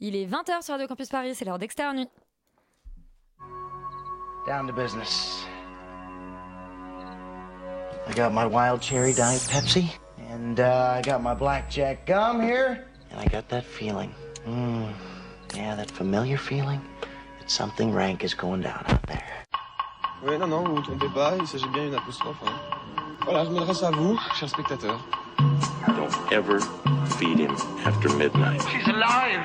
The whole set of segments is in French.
Il est 20h sur Radio Campus Paris, c'est l'heure d'Externe Nuit. Down to business. I got my wild cherry diet Pepsi, and uh, I got my blackjack gum here, and I got that feeling. Mm, yeah, that familiar feeling that something rank is going down out there. Oui, non, non, vous vous trompez pas, il s'agit bien d'une apostrophe. hein. Voilà, je m'adresse à vous, chers spectateurs. Don't ever feed him after midnight. She's! Alive!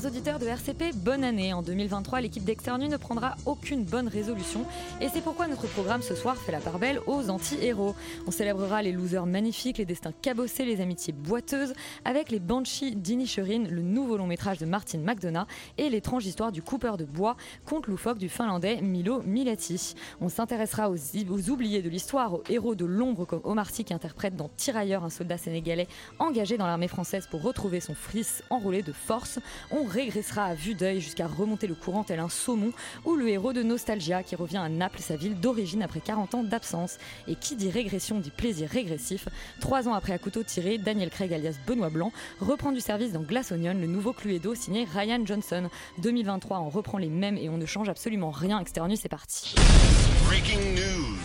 Chers auditeurs de RCP, bonne année. En 2023, l'équipe d'Externe Nuit ne prendra aucune bonne résolution. Et c'est pourquoi notre programme ce soir fait la part belle aux anti-héros. On célébrera les losers magnifiques, les destins cabossés, les amitiés boiteuses, avec les Banshees d'Inisherin, le nouveau long métrage de Martin McDonough, et l'étrange histoire du coupeur de bois, conte loufoque du finlandais Milo Milati. On s'intéressera aux, aux oubliés de l'histoire, aux héros de l'ombre comme Omar Sy qui interprète dans Tirailleur un soldat sénégalais engagé dans l'armée française pour retrouver son fils enrôlé de force. Régressera à vue d'œil jusqu'à remonter le courant tel un saumon, ou le héros de Nostalgia qui revient à Naples, sa ville d'origine après 40 ans d'absence. Et qui dit régression dit plaisir régressif. Trois ans après à couteau tiré, Daniel Craig alias Benoît Blanc reprend du service dans Glass Onion, le nouveau Cluedo signé Ryan Johnson. 2023, on reprend les mêmes et on ne change absolument rien. Externe, c'est parti. Breaking news.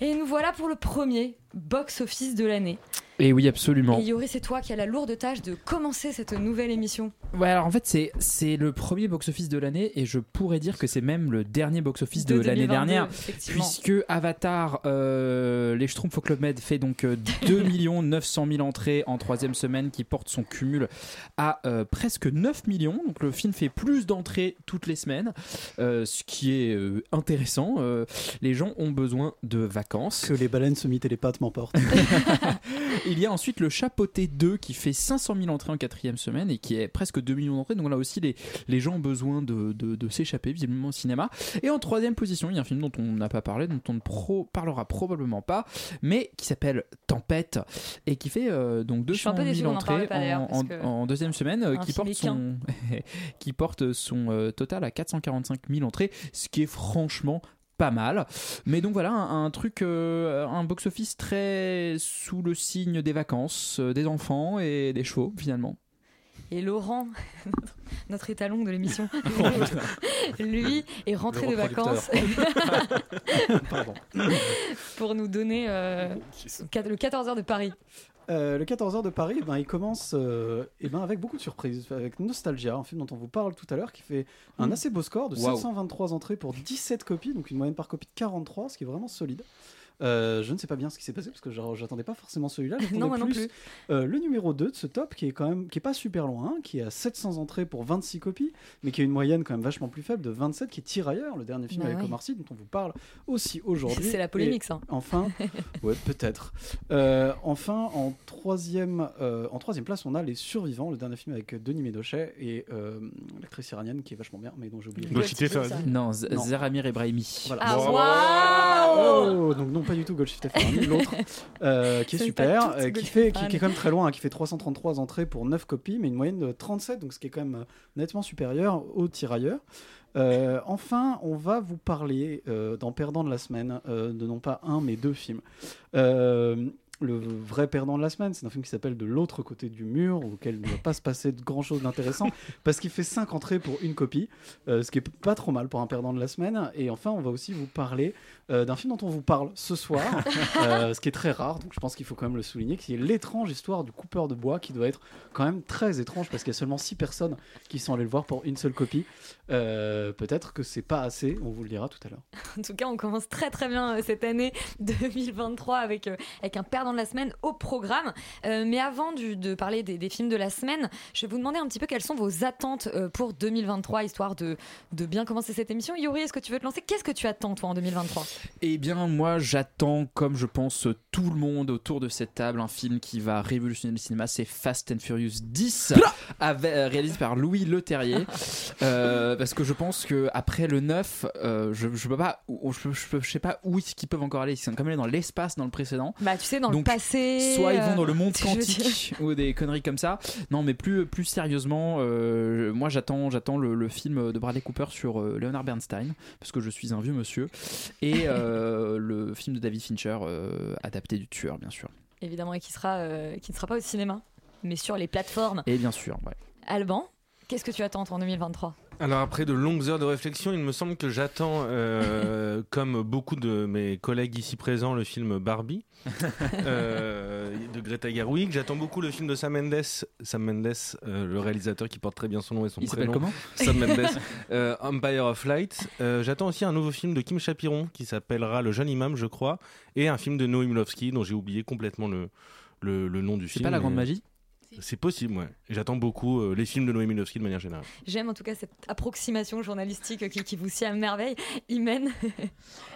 Et nous voilà pour le premier box-office de l'année. Et oui, absolument. Et Yori, c'est toi qui as la lourde tâche de commencer cette nouvelle émission. Ouais, alors en fait, c'est, c'est le premier box-office de l'année et je pourrais dire que c'est même le dernier box-office de, De l'année 2022, dernière. Puisque Avatar, euh, les Schtroumpfs au Club Med fait donc euh, 2 900 000 entrées en troisième semaine qui porte son cumul à euh, presque 9 millions. Donc le film fait plus d'entrées toutes les semaines, euh, ce qui est euh, intéressant. Euh, les gens ont besoin de vacances. Que les baleines se mitent et les pattes m'emportent. Il y a ensuite le Chapeauté 2 qui fait 500 000 entrées en quatrième semaine et qui est presque 2 millions d'entrées. Donc là aussi, les, les gens ont besoin de, de- de s'échapper visiblement au cinéma. Et en troisième position, il y a un film dont on n'a pas parlé, dont on ne pro- parlera probablement pas, mais qui s'appelle Tempête et qui fait euh, donc Je suis un 200 peu déçue 000 qu'on en parle entrées en, deuxième semaine, euh, un qui film porte son, qui porte son euh, total à 445 000 entrées, ce qui est franchement pas mal. Mais donc voilà, un, un truc, euh, un box-office très sous le signe des vacances, euh, des enfants et des chevaux finalement. Et Laurent, notre étalon de l'émission, lui est rentré de vacances pour nous donner euh, le 14h de Paris. Euh, le 14h de Paris, ben, il commence euh, eh ben, avec beaucoup de surprises, avec Nostalgia, un film dont on vous parle tout à l'heure, qui fait un Mm. assez beau score de Waouh. 723 entrées pour 17 copies, donc une moyenne par copie de 43, ce qui est vraiment solide. Euh, je ne sais pas bien ce qui s'est passé parce que j'attendais pas forcément celui-là. Non, moi non plus, plus. euh, le numéro 2 de ce top qui est quand même qui est pas super loin, hein, qui est à 700 entrées pour 26 copies, mais qui a une moyenne quand même vachement plus faible de 27 qui est Tirailleur, le dernier film Bah avec oui. Omar Sy dont on vous parle aussi aujourd'hui. C'est la polémique, Et ça. Enfin, ouais, peut-être. Euh, enfin, en troisième, euh, en troisième place, on a Les Survivants, le dernier film avec Denis Médochet et euh, l'actrice iranienne qui est vachement bien, mais dont j'ai oublié. Non, Non. Zeramir Ebrahimi. Voilà. Ah, waouh Oh, donc non pas du tout Golshifteh Farhadi, l'autre euh, qui est super, euh, qui fait qui, est quand même très loin, hein, qui fait 333 entrées pour 9 copies, mais une moyenne de 37, donc ce qui est quand même euh, nettement supérieur au tirailleur. Euh, enfin, on va vous parler dans Perdant de la semaine de non pas un mais deux films. Le vrai perdant de la semaine, c'est un film qui s'appelle De l'autre côté du mur, auquel ne va pas se passer de grand chose d'intéressant, parce qu'il fait 5 entrées pour une copie, euh, ce qui est pas trop mal pour un perdant de la semaine. Et enfin, on va aussi vous parler euh, d'un film dont on vous parle ce soir, euh, ce qui est très rare, donc je pense qu'il faut quand même le souligner, qui est l'étrange histoire du coupeur de bois, qui doit être quand même très étrange, parce qu'il y a seulement 6 personnes qui sont allées le voir pour une seule copie. Euh, Peut-être que c'est pas assez, on vous le dira tout à l'heure. En tout cas, on commence très très bien cette année 2023 avec, avec un perdant de la semaine au programme. Mais avant du- de parler des, des films de la semaine, je vais vous demander un petit peu quelles sont vos attentes pour 2023, histoire de, de bien commencer cette émission. Yuri, est-ce que tu veux te lancer? Qu'est-ce que tu attends toi en 2023 Eh bien, moi, j'attends, comme je pense tout le monde autour de cette table, un film qui va révolutionner le cinéma. C'est Fast and Furious 10, avec- euh, réalisé par Louis Leterrier. Euh, parce que je pense que après le 9, euh, je, je peux pas, ou- je, peux- je, peux- je sais pas où est-ce qu'ils peuvent encore aller. Ils sont quand même allés dans l'espace dans le précédent. Bah, tu sais, dans le passé. Soit ils vont dans le monde quantique ou des conneries comme ça. Non, mais plus, plus sérieusement, euh, moi j'attends, j'attends le, le film de Bradley Cooper sur euh, Leonard Bernstein parce que je suis un vieux monsieur et euh, le film de David Fincher euh, adapté du tueur, bien sûr. Évidemment, et qui, sera, euh, qui ne sera pas au cinéma, mais sur les plateformes. Et bien sûr, ouais. Alban, qu'est-ce que tu attends en 2023 Alors après de longues heures de réflexion, il me semble que j'attends, euh, comme beaucoup de mes collègues ici présents, le film Barbie euh, de Greta Gerwig. J'attends beaucoup le film de Sam Mendes, Sam Mendes, euh, le réalisateur qui porte très bien son nom et son Il s'appelle prénom. comment? Sam Mendes. Euh, Empire of Light. Euh, j'attends aussi un nouveau film de Kim Chapiron qui s'appellera Le jeune imam, je crois, et un film de Noé Milowski dont j'ai oublié complètement le, le, le nom du C'est film. pas la grande mais- magie? C'est possible, ouais. J'attends beaucoup euh, les films de Noé Milowski de manière générale. J'aime en tout cas cette approximation journalistique qui, qui vous sied à merveille. Imen,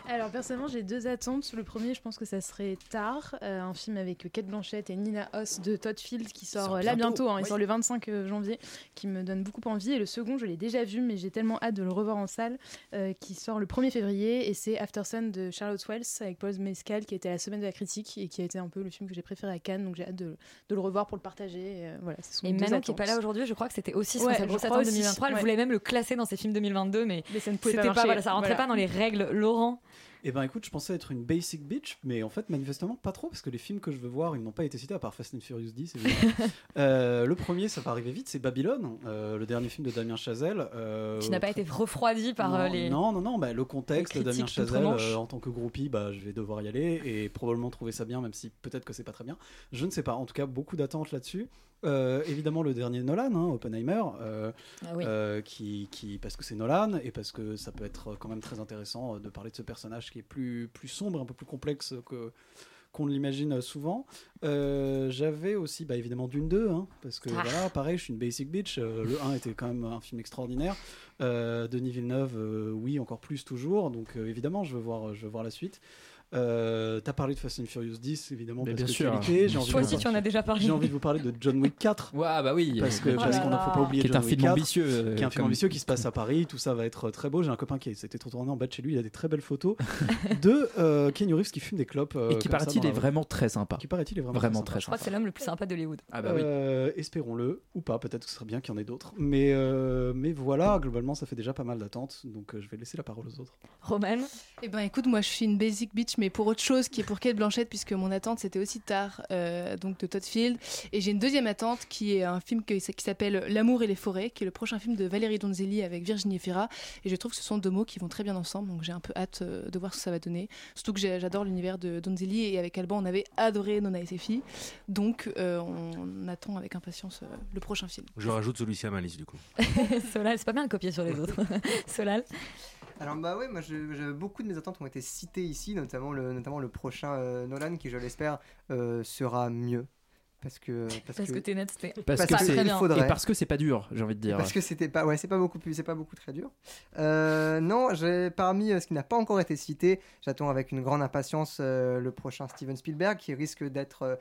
Alors personnellement j'ai deux attentes. Le premier je pense que ça serait Tar, euh, un film avec Kate Blanchett et Nina Hoss de Todd Field qui sort, sort euh, là bientôt, bientôt, hein, il oui. sort le 25 janvier, qui me donne beaucoup envie. Et le second je l'ai déjà vu mais j'ai tellement hâte de le revoir en salle, euh, qui sort le 1er février et c'est After Sun de Charlotte Wells avec Paul Mescal qui était à la semaine de la critique et qui a été un peu le film que j'ai préféré à Cannes donc j'ai hâte de, de le revoir pour le partager. Et, euh, voilà, ce sont et mes deux Manon qui est attentes. pas là aujourd'hui, je crois que c'était aussi Ouais, sa grosse attente aussi, 2023. Elle ouais. voulait même le classer dans ses films 2022, mais, Mais ça ne pouvait pas pas, voilà, ça rentrait voilà. pas dans les règles. Laurent, Eh ben écoute, je pensais être une basic bitch, mais en fait manifestement pas trop parce que les films que je veux voir, ils n'ont pas été cités à part Fast and Furious 10. évidemment. Euh, le premier, ça va arriver vite, c'est Babylone, euh, le dernier film de Damien Chazelle. euh, qui n'a pas été refroidi par non, euh, les. Non, non, non, bah, le contexte de Damien Chazelle, en tant que groupie, bah, je vais devoir y aller et probablement trouver ça bien, même si peut-être que c'est pas très bien. Je ne sais pas, en tout cas, beaucoup d'attentes là-dessus. Euh, évidemment, le dernier Nolan, hein, Oppenheimer, euh, Ah oui. euh, qui, qui, parce que c'est Nolan et parce que ça peut être quand même très intéressant de parler de ce personnage qui est plus, plus sombre, un peu plus complexe que qu'on ne l'imagine souvent. J'avais aussi, bah, évidemment, Dune 2, hein, parce que Ah. voilà, pareil, je suis une basic bitch. le 1 était quand même un film extraordinaire. Denis Villeneuve, oui, encore plus toujours. Donc évidemment, je veux voir, je veux voir la suite. Euh, T'as parlé de Fast and Furious 10, évidemment, Mais parce bien que sûr. J'ai envie Toi aussi, tu en as déjà parlé. J'ai envie de vous parler de John Wick 4. Ouais, bah oui. Parce que Oh parce qu'on ne faut pas oublier qui est John un Wick film 4, ambitieux. euh, qui est un film ambitieux qui se passe à Paris, tout ça va être très beau. J'ai un copain qui s'était tourné en bas de chez lui, il a des très belles photos de euh, Keanu Reeves qui fume des clopes. euh, Et qui paraît-il est vraiment très sympa. Qui paraît-il est vraiment, Vraiment très très Je crois que c'est l'homme le plus sympa d'Hollywood. Ah bah oui. Euh, Espérons-le, ou pas, peut-être que ce serait bien qu'il y en ait d'autres. Mais, euh, mais voilà, globalement, ça fait déjà pas mal d'attentes, donc euh, je vais laisser la parole aux autres. Roman, Eh ben écoute, moi je suis une basic bitch, mais pour autre chose qui est pour Kate Blanchett, puisque mon attente c'était aussi tard, euh, donc de Todd Field. Et j'ai une deuxième attente qui est un film que- qui s'appelle L'amour et les forêts, qui est le prochain film de Valérie Donzelli avec Virginie Efira. Et je trouve que ce sont deux mots qui vont très bien ensemble, donc j'ai un peu hâte euh, de voir ce que ça va donner. Surtout que j'adore l'univers de Donzelli et avec Alban on avait adoré Nona et ses filles. Donc euh, on attend avec impatience euh, le prochain film. Je rajoute celui-ci à ma liste du coup. Solal, c'est pas bien de copier sur les autres. Solal, Alors bah ouais, moi je, je- beaucoup de mes attentes ont été citées ici, notamment le, notamment le prochain euh, Nolan qui je l'espère euh, sera mieux. Parce que parce, parce que t'es net, c'était Parce Parce que que c'est il faudrait. et parce que c'est pas dur, j'ai envie de dire. Parce que c'était pas, ouais, c'est pas beaucoup plus, c'est pas beaucoup très dur. Euh, non, j'ai parmi ce qui n'a pas encore été cité, j'attends avec une grande impatience euh, le prochain Steven Spielberg qui risque d'être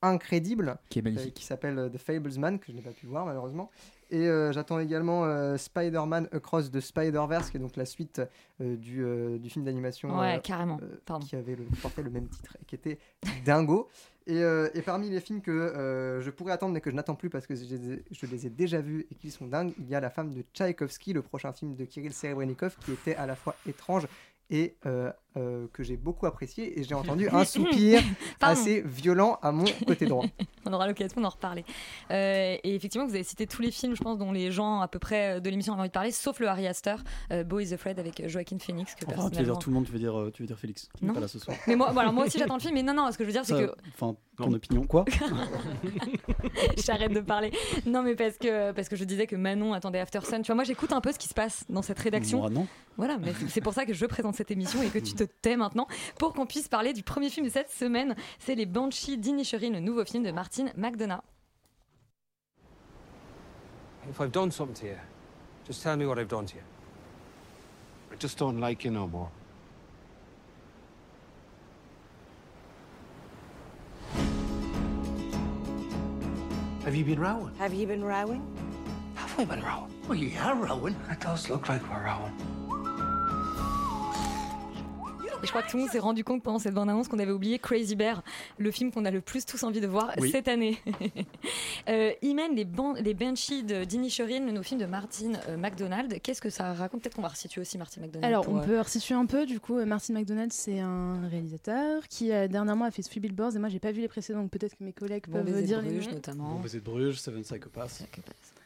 incrédible, Qui est euh, magnifique. qui s'appelle The Fablesman que je n'ai pas pu voir malheureusement. Et euh, j'attends également euh, Spider-Man Across the Spider-Verse, qui est donc la suite euh, du, du film d'animation Ouais, carrément. Pardon. qui avait le, qui portait le même titre et qui était dingo. Et, euh, et parmi les films que euh, je pourrais attendre mais que je n'attends plus parce que je les, ai, je les ai déjà vus et qu'ils sont dingues, il y a La femme de Tchaïkovski, le prochain film de Kirill Serebrennikov, qui était à la fois étrange et euh, euh, que j'ai beaucoup apprécié. Et j'ai entendu un soupir assez violent à mon côté droit. On aura l'occasion d'en reparler. Euh, et effectivement, vous avez cité tous les films, je pense, dont les gens à peu près de l'émission ont envie de parler, sauf le Harry Astor, euh, is Afraid avec Joaquin Phoenix. Que Enfin, tu veux dire tout le monde, tu veux dire, euh, tu veux dire Félix, qui n'est Non. pas là ce soir. Mais moi, voilà, moi aussi j'attends le film, mais non, non, ce que je veux dire, c'est que Enfin, ton opinion, quoi J'arrête de parler. Non, mais parce que, parce que je disais que Manon attendait After Sun. Tu vois, moi, j'écoute un peu ce qui se passe dans cette rédaction. Moi, non. Voilà, mais c'est- c'est pour ça que je présente cette émission et que tu te te tais maintenant pour qu'on puisse parler du premier film de cette semaine. C'est Les Banshees d'Inisherin, le nouveau film de Martin McDonough. If I've done something to you, just tell me what I've done to you. I just don't like you no more. Have you been rowing? Have you been rowing? Have we been rowing? Well, yeah, rowing. It does look like we're rowing. Et je crois que tout le monde s'est rendu compte pendant cette bande-annonce qu'on avait oublié Crazy Bear, le film qu'on a le plus tous envie de voir Oui. cette année. euh, Imen, les, ban- les Banshees de d'Inisherin, le nouveau film de Martin euh, McDonald, qu'est-ce que ça raconte? Peut-être qu'on va resituer aussi Martin McDonald. Alors, pour, on euh, peut resituer un peu. Du coup, euh, Martin McDonald, c'est un réalisateur qui euh, dernièrement a fait Three Billboards. Et moi, j'ai pas vu les précédents, donc peut-être que mes collègues Bon peuvent baiser de dire les Bruges, noms. notamment. Bon baiser de Bruges, Seven Psychopaths.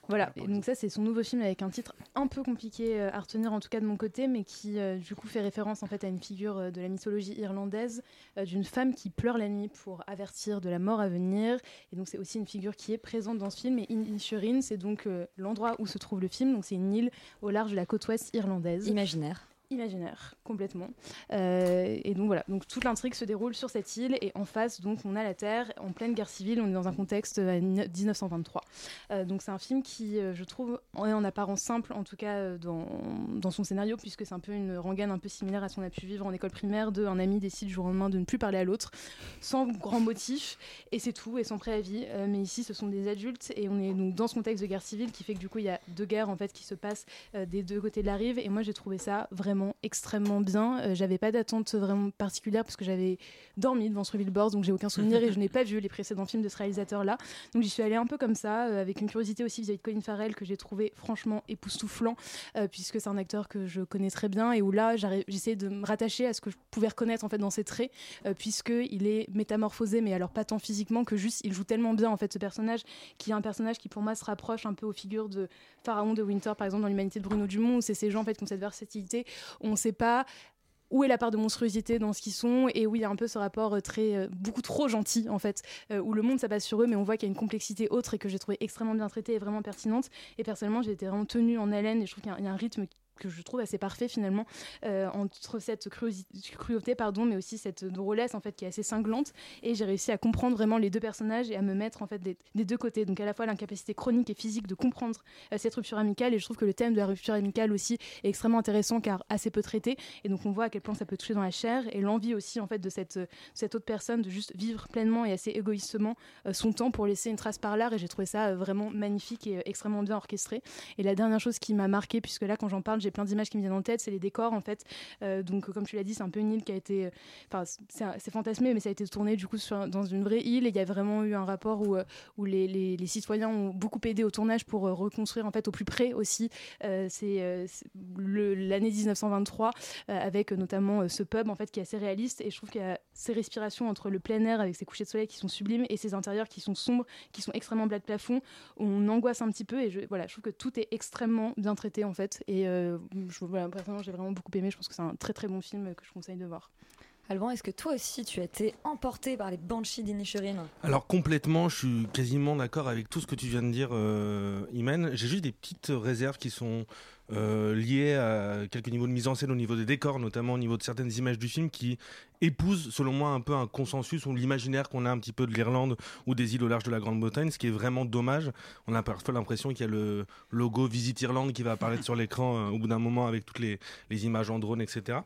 Voilà, et donc ça c'est son nouveau film avec un titre un peu compliqué euh, à retenir en tout cas de mon côté, mais qui euh, du coup fait référence en fait à une figure euh, de la mythologie irlandaise euh, d'une femme qui pleure la nuit pour avertir de la mort à venir. Et donc c'est aussi une figure qui est présente dans ce film. Et Inisherin, c'est donc euh, l'endroit où se trouve le film. Donc c'est une île au large de la côte ouest irlandaise. Imaginaire. Imaginaire, complètement. Euh, et donc voilà, donc toute l'intrigue se déroule sur cette île et en face, donc on a la Terre en pleine guerre civile. On est dans un contexte euh, à 1923. Euh, donc c'est un film qui, euh, je trouve, est en apparence simple, en tout cas euh, dans, dans son scénario, puisque c'est un peu une rengaine un peu similaire à ce qu'on a pu vivre en école primaire, de un ami décide du jour au lendemain de ne plus parler à l'autre, sans grand motif, et c'est tout, et sans préavis. Euh, mais ici, ce sont des adultes, et on est donc dans ce contexte de guerre civile qui fait que du coup, il y a deux guerres en fait qui se passent euh, des deux côtés de la rive, et moi j'ai trouvé ça vraiment extrêmement bien. Euh, j'avais pas d'attente vraiment particulière parce que j'avais dormi devant ce billboard, donc j'ai aucun souvenir et je n'ai pas vu les précédents films de ce réalisateur-là. Donc j'y suis allée un peu comme ça, euh, avec une curiosité aussi vis-à-vis de Colin Farrell que j'ai trouvé franchement époustouflant, euh, puisque c'est un acteur que je connais très bien et où là j'essayais de me rattacher à ce que je pouvais reconnaître en fait dans ses traits, puisque il est métamorphosé, mais alors pas tant physiquement que juste il joue tellement bien en fait ce personnage, qui est un personnage qui pour moi se rapproche un peu aux figures de Pharaon de Winter par exemple dans l'humanité de Bruno Dumont, où c'est ces gens en fait qui ont cette versatilité, on ne sait pas où est la part de monstruosité dans ce qu'ils sont. Et où il y a un peu ce rapport euh, très euh, beaucoup trop gentil en fait euh, où le monde s'abat sur eux mais on voit qu'il y a une complexité autre et que j'ai trouvé extrêmement bien traitée et vraiment pertinente. Et personnellement j'ai été vraiment tenue en haleine et je trouve qu'il y, a un rythme que je trouve assez parfait finalement euh, entre cette cruauté pardon mais aussi cette drôlesse en fait qui est assez cinglante. Et j'ai réussi à comprendre vraiment les deux personnages et à me mettre en fait des, deux côtés. Donc à la fois l'incapacité chronique et physique de comprendre euh, cette rupture amicale. Et je trouve que le thème de la rupture amicale aussi est extrêmement intéressant car assez peu traité. Et donc on voit à quel point ça peut toucher dans la chair. Et l'envie aussi en fait de cette, cette autre personne de juste vivre pleinement et assez égoïstement euh, son temps pour laisser une trace par l'art et j'ai trouvé ça vraiment magnifique et extrêmement bien orchestré. Et la dernière chose qui m'a marqué puisque là quand j'en parle j'ai plein d'images qui me viennent en tête c'est les décors en fait. Euh, donc comme tu l'as dit c'est un peu une île qui a été euh, enfin c'est fantasmé mais ça a été tourné du coup dans une vraie île. Et il y a vraiment eu un rapport où, euh, où les, les- les citoyens ont beaucoup aidé au tournage pour reconstruire en fait au plus près aussi euh, c'est l'année 1923 euh, avec notamment ce pub en fait qui est assez réaliste. Et je trouve qu'il y a ces respirations entre le plein air avec ses couchers de soleil qui sont sublimes et ces intérieurs qui sont sombres qui sont extrêmement bas de plafond on angoisse un petit peu. Et je, voilà je trouve que tout est extrêmement bien traité en fait. Et personnellement j'ai vraiment beaucoup aimé. Je pense que c'est un très très bon film que je conseille de voir Alban, est-ce que toi aussi tu as été emporté par les Banshees d'Inisherin Alors complètement, je suis quasiment d'accord avec tout ce que tu viens de dire, euh, Imen. J'ai juste des petites réserves qui sont euh, liées à quelques niveaux de mise en scène, au niveau des décors, notamment au niveau de certaines images du film, qui épousent, selon moi, un peu un consensus ou l'imaginaire qu'on a un petit peu de l'Irlande ou des îles au large de la Grande-Bretagne, ce qui est vraiment dommage. On a parfois l'impression qu'il y a le logo Visit Irlande qui va apparaître sur l'écran euh, au bout d'un moment avec toutes les images en drone, etc.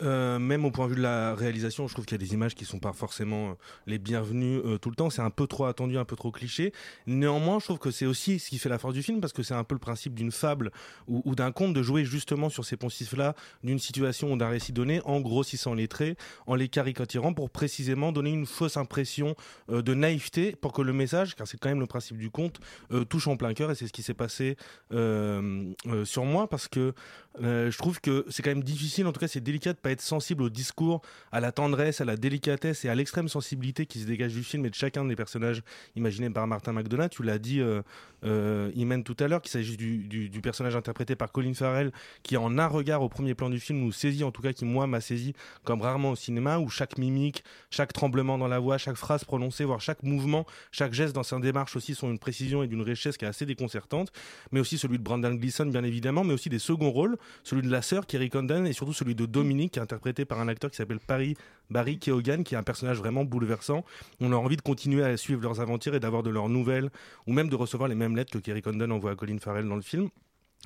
Euh, même au point de vue de la réalisation, je trouve qu'il y a des images qui sont pas forcément euh, les bienvenues euh, tout le temps. C'est un peu trop attendu, un peu trop cliché. Néanmoins, je trouve que c'est aussi ce qui fait la force du film parce que c'est un peu le principe d'une fable ou, d'un conte de jouer justement sur ces poncifs-là d'une situation ou d'un récit donné en grossissant les traits, en les caricaturant pour précisément donner une fausse impression de naïveté pour que le message, car c'est quand même le principe du conte, touche en plein cœur et c'est ce qui s'est passé sur moi parce que je trouve que c'est quand même difficile, en tout cas c'est délicat de être sensible au discours, à la tendresse, à la délicatesse et à l'extrême sensibilité qui se dégage du film et de chacun des personnages imaginés par Martin McDonagh. Tu l'as dit, euh, euh, Imen tout à l'heure, qu'il s'agit du personnage interprété par Colin Farrell, qui en un regard au premier plan du film nous saisit, en tout cas qui moi m'a saisi comme rarement au cinéma, où chaque mimique, chaque tremblement dans la voix, chaque phrase prononcée, voire chaque mouvement, chaque geste dans sa démarche aussi sont une précision et d'une richesse qui est assez déconcertante, mais aussi celui de Brandon Gleeson bien évidemment, mais aussi des seconds rôles, celui de la sœur Kerry Condon et surtout celui de Dominique interprété par un acteur qui s'appelle Paris Barry Keoghan qui est un personnage vraiment bouleversant. On a envie de continuer à suivre leurs aventures et d'avoir de leurs nouvelles ou même de recevoir les mêmes lettres que Kerry Condon envoie à Colin Farrell dans le film.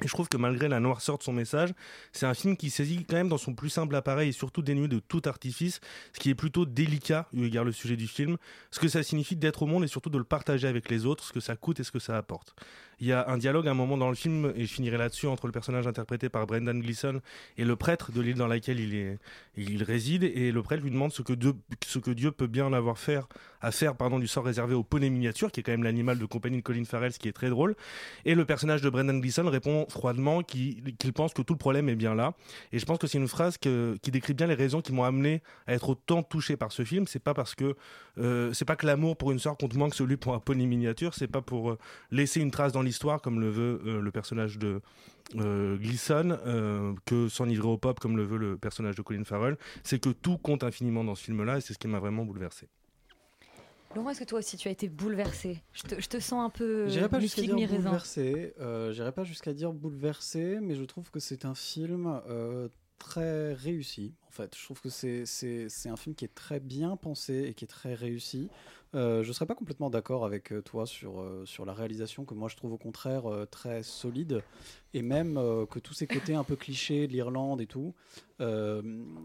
Et je trouve que malgré la noirceur de son message, c'est un film qui saisit quand même dans son plus simple appareil et surtout dénué de tout artifice, ce qui est plutôt délicat, eu égard le sujet du film, ce que ça signifie d'être au monde et surtout de le partager avec les autres, ce que ça coûte et ce que ça apporte. Il y a un dialogue à un moment dans le film, et je finirai là-dessus, entre le personnage interprété par Brendan Gleeson et le prêtre de l'île dans laquelle il, est, il réside, et le prêtre lui demande ce que Dieu, ce que Dieu peut bien avoir faire, à faire pardon, du sort réservé au poney miniature, qui est quand même l'animal de compagnie de Colin Farrell, ce qui est très drôle. Et le personnage de Brendan Gleeson répond froidement qu'il pense que tout le problème est bien là. Et je pense que c'est une phrase qui décrit bien les raisons qui m'ont amené à être autant touché par ce film. C'est pas parce que euh, c'est pas que l'amour pour une sœur compte moins que celui pour un poney miniature. C'est pas pour euh, laisser une trace dans l'histoire comme le veut euh, le personnage de euh, Gleason, euh, que s'enivrer au pop comme le veut le personnage de Colin Farrell. C'est que tout compte infiniment dans ce film-là et c'est ce qui m'a vraiment bouleversé. Laurent, est-ce que toi aussi tu as été bouleversé? Je te, je te sens un peu J'irai pas jusqu'à dire mi-raisin. bouleversé. euh, J'irai pas jusqu'à dire bouleversé, mais je trouve que c'est un film euh, très réussi. En fait, je trouve que c'est un film qui est très bien pensé et qui est très réussi. Euh, je serais pas complètement d'accord avec euh, toi sur euh, sur la réalisation que moi je trouve au contraire euh, très solide. Et même que tous ces côtés un peu clichés de l'Irlande et tout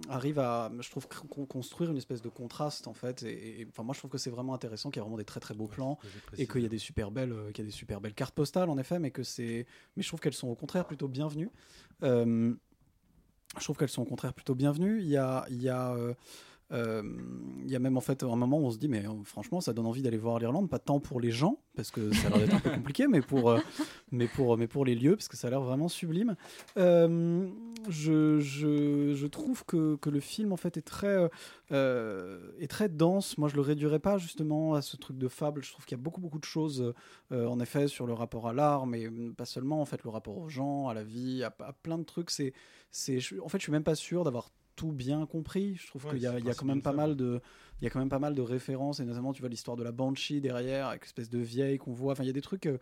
arrivent à je trouve con- construire une espèce de contraste en fait. Et, et- enfin moi je trouve que c'est vraiment intéressant qu'il y a vraiment des très très beaux plans et qu'il y a des super belles qu'il y a des super belles cartes postales en effet mais que c'est mais je trouve qu'elles sont au contraire plutôt bienvenues je trouve qu'elles sont au contraire plutôt bienvenues. Il y a il y a euh, euh, il y a même en fait un moment où on se dit mais euh, franchement ça donne envie d'aller voir l'Irlande pas tant pour les gens parce que ça a l'air d'être un peu compliqué mais pour mais pour mais pour les lieux parce que ça a l'air vraiment sublime. Je, je, je trouve que, que le film en fait est très est très dense. Moi je le réduirais pas justement à ce truc de fable. Je trouve qu'il y a beaucoup beaucoup de choses en effet sur le rapport à l'art mais euh, pas seulement en fait le rapport aux gens à la vie à, à plein de trucs. C'est c'est en fait je suis même pas sûr d'avoir tout bien compris. Je trouve Ouais, qu'il y a, y quand même pas mal de il y a quand même pas mal de références et notamment tu vois l'histoire de la banshee derrière avec l'espèce de vieille qu'on voit. Enfin il y a des trucs euh,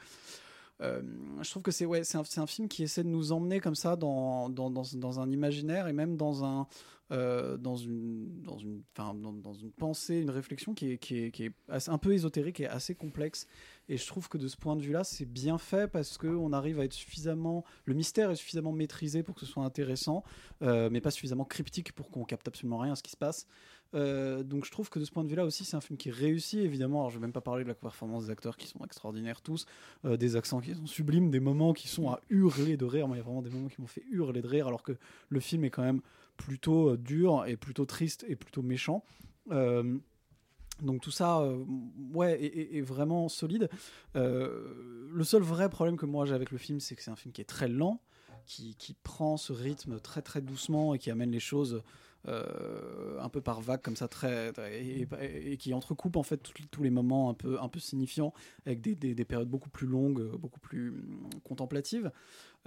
euh, je trouve que c'est ouais, c'est un, film qui essaie de nous emmener comme ça dans, dans, dans, dans un imaginaire et même dans un euh, dans une dans une enfin, dans, dans une pensée une réflexion qui est, qui est, qui est assez- un peu ésotérique et assez complexe et je trouve que de ce point de vue là c'est bien fait parce que on arrive à être suffisamment le mystère est suffisamment maîtrisé pour que ce soit intéressant euh, mais pas suffisamment cryptique pour qu'on capte absolument rien à ce qui se passe euh, donc je trouve que de ce point de vue-là aussi, c'est un film qui réussit, évidemment. Alors je vais même pas parler de la performance des acteurs qui sont extraordinaires tous, euh, des accents qui sont sublimes, des moments qui sont à hurler de rire. Moi, il y a vraiment des moments qui m'ont fait hurler de rire, alors que le film est quand même plutôt dur et plutôt triste et plutôt méchant. Donc tout ça, euh, ouais, est, vraiment solide. Euh, le seul vrai problème que moi j'ai avec le film, c'est que c'est un film qui est très lent, qui, qui prend ce rythme très très doucement et qui amène les choses euh, un peu par vagues comme ça, très, très- et, et- et qui entrecoupe en fait tous- tous les moments un peu un peu signifiants avec des, des- des périodes beaucoup plus longues, euh, beaucoup plus hum, contemplatives.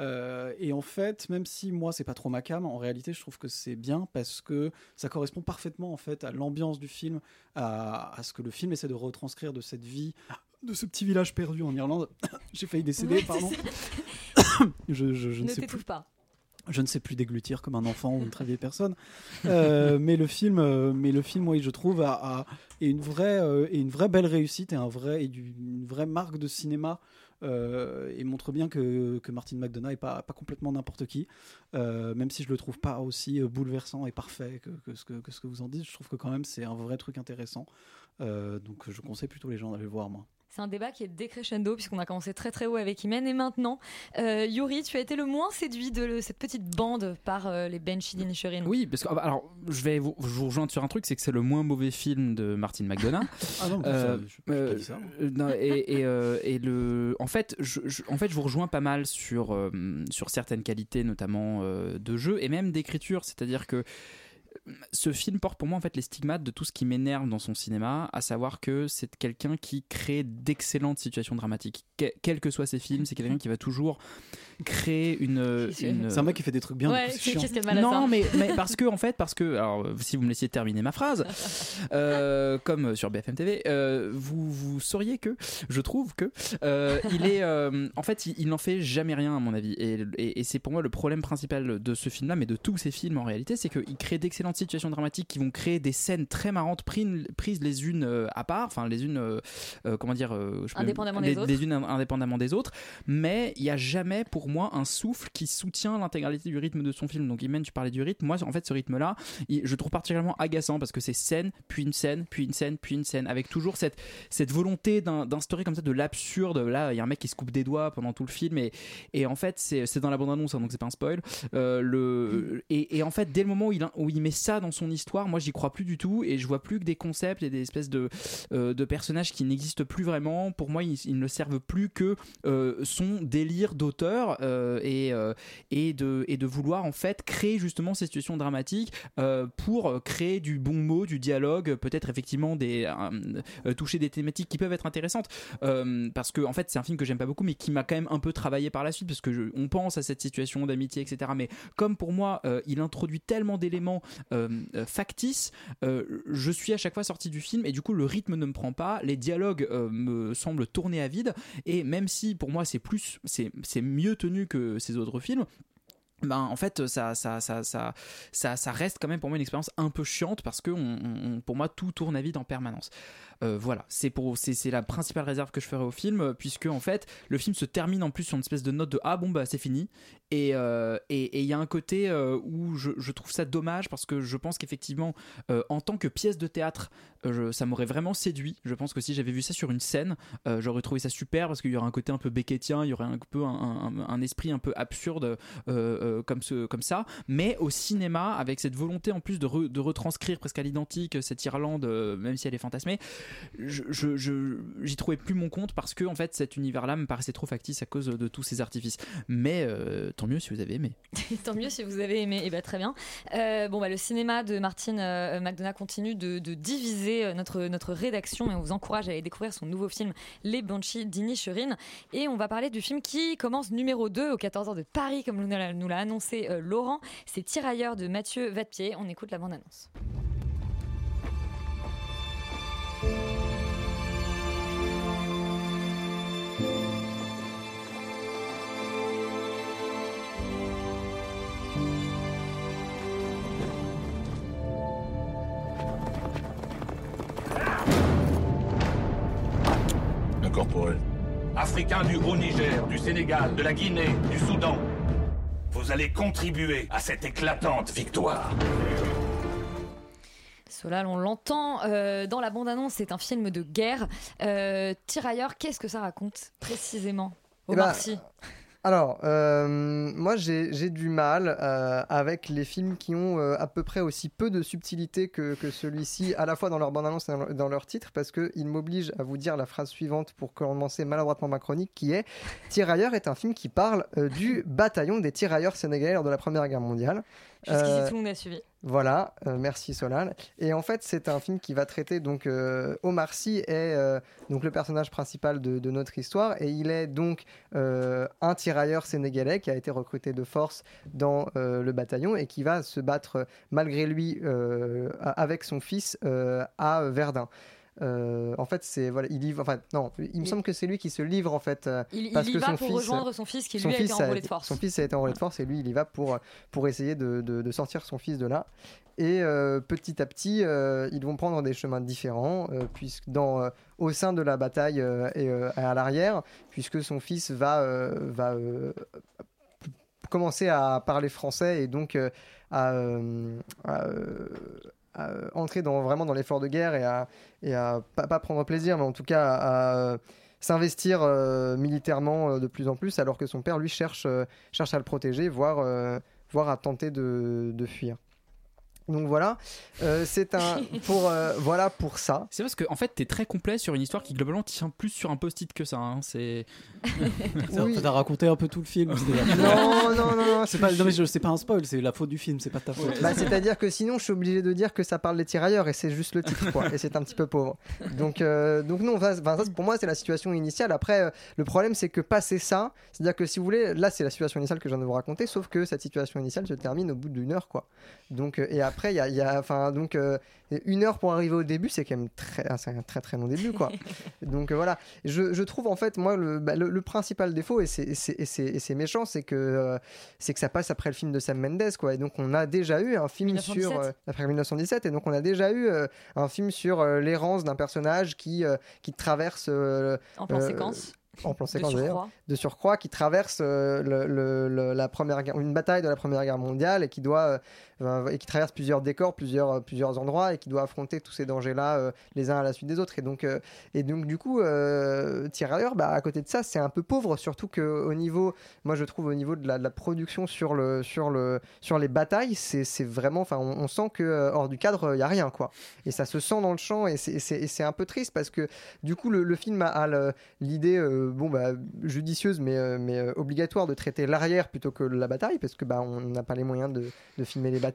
Euh, et en fait, même si moi c'est pas trop ma cam, en réalité je trouve que c'est bien parce que ça correspond parfaitement en fait à l'ambiance du film, à, à ce que le film essaie de retranscrire de cette vie, de ce petit village perdu en Irlande. J'ai failli décéder, pardon. je, je- je ne ne sais plus pas. Je ne sais plus déglutir comme un enfant ou une très vieille personne. Euh, mais le film, euh, mais le film, oui, je trouve, a, a- est une vraie euh, est une vraie belle réussite et un vrai et du- une vraie marque de cinéma. euh, et montre bien que, que Martin McDonough est pas, pas complètement n'importe qui, même si je le trouve pas aussi bouleversant et parfait que, que ce que, que ce que vous en dites. Je trouve que quand même c'est un vrai truc intéressant. Donc je conseille plutôt les gens d'aller le voir moi. C'est un débat qui est décrescendo puisqu'on a commencé très très haut avec Imen et maintenant, euh, Yuri, tu as été le moins séduit de le- cette petite bande par euh, les Banshees d'Inisherin. Oui, parce que alors je vais vous, je vous rejoindre sur un truc, c'est que c'est le moins mauvais film de Martin McDonough. Ah non, ça, je- je dit ça. euh, non, et, et, euh, et le, en fait, je, je- en fait, je vous rejoins pas mal sur euh, sur certaines qualités, notamment euh, de jeu et même d'écriture. C'est-à-dire que euh, ce film porte pour moi en fait les stigmates de tout ce qui m'énerve dans son cinéma, à savoir que c'est quelqu'un qui crée d'excellentes situations dramatiques. Que- quels que soient ses films, c'est quelqu'un qui va toujours créer une. une- C'est un mec qui fait des trucs bien. Ouais, de mal à ça non, mais, mais parce que en fait, parce que alors si vous me laissiez terminer ma phrase, euh, comme sur BFM TV, euh, vous vous sauriez que je trouve que euh, il est euh, en fait il, il n'en fait jamais rien à mon avis et, et- et c'est pour moi le problème principal de ce film-là, mais de tous ces films en réalité, c'est qu'il crée d'excellentes d'excellentes situations dramatiques qui vont créer des scènes très marrantes prises, les unes euh, à part, enfin les unes, euh, euh, comment dire, je Indépendamment les, des autres. les unes indépendamment des autres, mais il y a jamais pour moi un souffle qui soutient l'intégralité du rythme de son film. Donc Imen, tu parlais du rythme, moi en fait ce rythme-là, je trouve particulièrement agaçant parce que c'est scène, puis une scène, puis une scène, puis une scène, avec toujours cette, cette volonté d'in- d'instaurer comme ça de l'absurde. Là, il y a un mec qui se coupe des doigts pendant tout le film et, et en fait c'est c'est dans la bande-annonce, hein, donc c'est pas un spoil. Euh, le, et, et en fait, dès le moment où il, où il met ça dans son histoire, moi j'y crois plus du tout et je vois plus que des concepts et des espèces de, euh, de personnages qui n'existent plus vraiment. Pour moi, ils, ne servent plus que euh, son délire d'auteur euh, et, et, de, et de vouloir en fait créer justement ces situations dramatiques pour créer du bon mot, du dialogue, peut-être effectivement des, toucher des thématiques qui peuvent être intéressantes. Parce que en fait, c'est un film que j'aime pas beaucoup, mais qui m'a quand même un peu travaillé par la suite, parce que je- on pense à cette situation d'amitié, etc. Mais comme pour moi, il introduit tellement d'éléments euh, euh, factices, euh, je suis à chaque fois sorti du film et du coup le rythme ne me prend pas, les dialogues me semblent tourner à vide et même si pour moi c'est plus, c'est mieux tenu que ces autres films. Ben, en fait, ça, ça, ça, ça, ça, reste quand même pour moi une expérience un peu chiante parce que pour moi tout tourne à vide en permanence. Euh, voilà, c'est pour, c'est, la principale réserve que je ferai au film puisque en fait le film se termine en plus sur une espèce de note de ah bon bah c'est fini et euh, et et il y a un côté euh, où je, trouve ça dommage parce que je pense qu'effectivement en tant que pièce de théâtre ça m'aurait vraiment séduit. Je pense que si j'avais vu ça sur une scène, j'aurais trouvé ça super parce qu'il y aurait un côté un peu beckettien, il y aurait un peu un- un esprit un peu absurde euh, euh, comme, ça. Mais au cinéma, avec cette volonté en plus de, re- de retranscrire presque à l'identique cette Irlande, euh, même si elle est fantasmée, j'y trouvais plus mon compte parce que en fait cet univers-là me paraissait trop factice à cause de tous ces artifices. Mais euh, tant mieux si vous avez aimé. Tant mieux si vous avez aimé. Et bah, très bien. Euh, bon, bah, le cinéma de Martine euh, McDonough continue de, diviser euh, notre, rédaction et on vous encourage à aller découvrir son nouveau film Les Banshees d'Inisherin. Et on va parler du film qui commence numéro 2 au 14h de Paris, comme nous l'a l'a annoncé euh, Laurent. C'est Tirailleurs de Mathieu Vadepied. On écoute la bande-annonce. Incorporé. Africains du Haut-Niger, du Sénégal, de la Guinée, du Soudan. Vous allez contribuer à cette éclatante victoire. Solal, on l'entend euh, dans la bande-annonce, c'est un film de guerre. Euh, Tirailleurs, qu'est-ce que ça raconte précisément Eh Omar ben, Sy. Alors, euh, moi j'ai du mal euh, avec les films qui ont euh, à peu près aussi peu de subtilité que, que celui-ci, à la fois dans leur bande-annonce et dans leur- dans leur titre, parce qu'ils m'obligent à vous dire la phrase suivante pour commencer maladroitement ma chronique, qui est Tirailleurs est un film qui parle du bataillon des tirailleurs sénégalais lors de la Première Guerre mondiale. Jusqu'ici, tout le monde a suivi. Voilà, euh, merci Solal. Et en fait, c'est un film qui va traiter donc euh, Omar Sy est euh, donc le personnage principal de, de notre histoire et il est donc un tirailleur sénégalais qui a été recruté de force dans le bataillon et qui va se battre malgré lui avec son fils à Verdun. Euh, en fait, c'est voilà, il livre. Enfin, non, il me semble que c'est lui qui se livre en fait. euh, il parce y que va son pour fils- rejoindre son fils qui, lui, a été enrôlé de force. Son fils a été enrôlé de force et lui, il y va pour pour essayer de, de- de sortir son fils de là. Et euh, petit à petit, euh, ils vont prendre des chemins différents, puisque dans au sein de la bataille et à l'arrière, puisque son fils va va commencer à parler français et donc à, à, à, euh, entrer dans, vraiment dans l'effort de guerre et à, et à pas, prendre plaisir, mais en tout cas à, euh, s'investir euh, militairement de plus en plus, alors que son père, lui, cherche, cherche à le protéger, voire, voire à tenter de, de fuir. Donc voilà, Euh, c'est un pour euh, voilà pour ça. C'est parce que en fait t'es très complet sur une histoire qui globalement tient plus sur un post-it que ça. hein. C'est Oui. T'as raconté un peu tout le film. c'est- Non, non, non, non, C'est pas, non, mais je- c'est pas un spoil, c'est la faute du film, c'est pas ta faute. Bah, C'est-à-dire que sinon, je suis obligé de dire que ça parle des tirailleurs et c'est juste le titre, quoi. et c'est un petit peu pauvre. Donc, euh, donc non, ça, enfin, ça, pour moi, c'est la situation initiale. Après, euh, le problème, c'est que passer ça, c'est-à-dire que si vous voulez, là, c'est la situation initiale que je viens de vous raconter, sauf que cette situation initiale se termine au bout d'une heure, quoi. Donc, euh, et après, après, il y a, y a- enfin, donc, euh, une heure pour arriver au début, c'est quand même très, ah, un très très long début, quoi. donc euh, voilà, je, je trouve en fait, moi, le, bah, le, le principal défaut, et c'est- méchant, c'est que, euh, c'est que ça passe après le film de Sam Mendes, quoi. Et donc, on a déjà eu un film 1917. sur. euh, après 1917, et donc, on a déjà eu euh, un film sur euh, l'errance d'un personnage qui, euh, qui traverse. euh, En plan euh, séquence. En plan De séquence, d'ailleurs surcroît. de surcroît qui traverse euh, le- le- la première guerre- une bataille de la première guerre mondiale et qui doit euh, et qui traverse plusieurs décors plusieurs euh, plusieurs endroits et qui doit affronter tous ces dangers là les uns à la suite des autres. Et donc euh, et donc du coup euh, Tirailleurs bah à côté de ça c'est un peu pauvre surtout que au niveau moi je trouve au niveau de la, production sur le sur le sur les batailles c'est vraiment enfin on, sent que euh, hors du cadre il y a rien quoi. Et ça se sent dans le champ et c'est- un peu triste parce que du coup le, film a, l'idée euh, bon bah judicieuse mais euh, mais euh, obligatoire de traiter l'arrière plutôt que la bataille parce que bah on n'a pas les moyens de, de filmer les batailles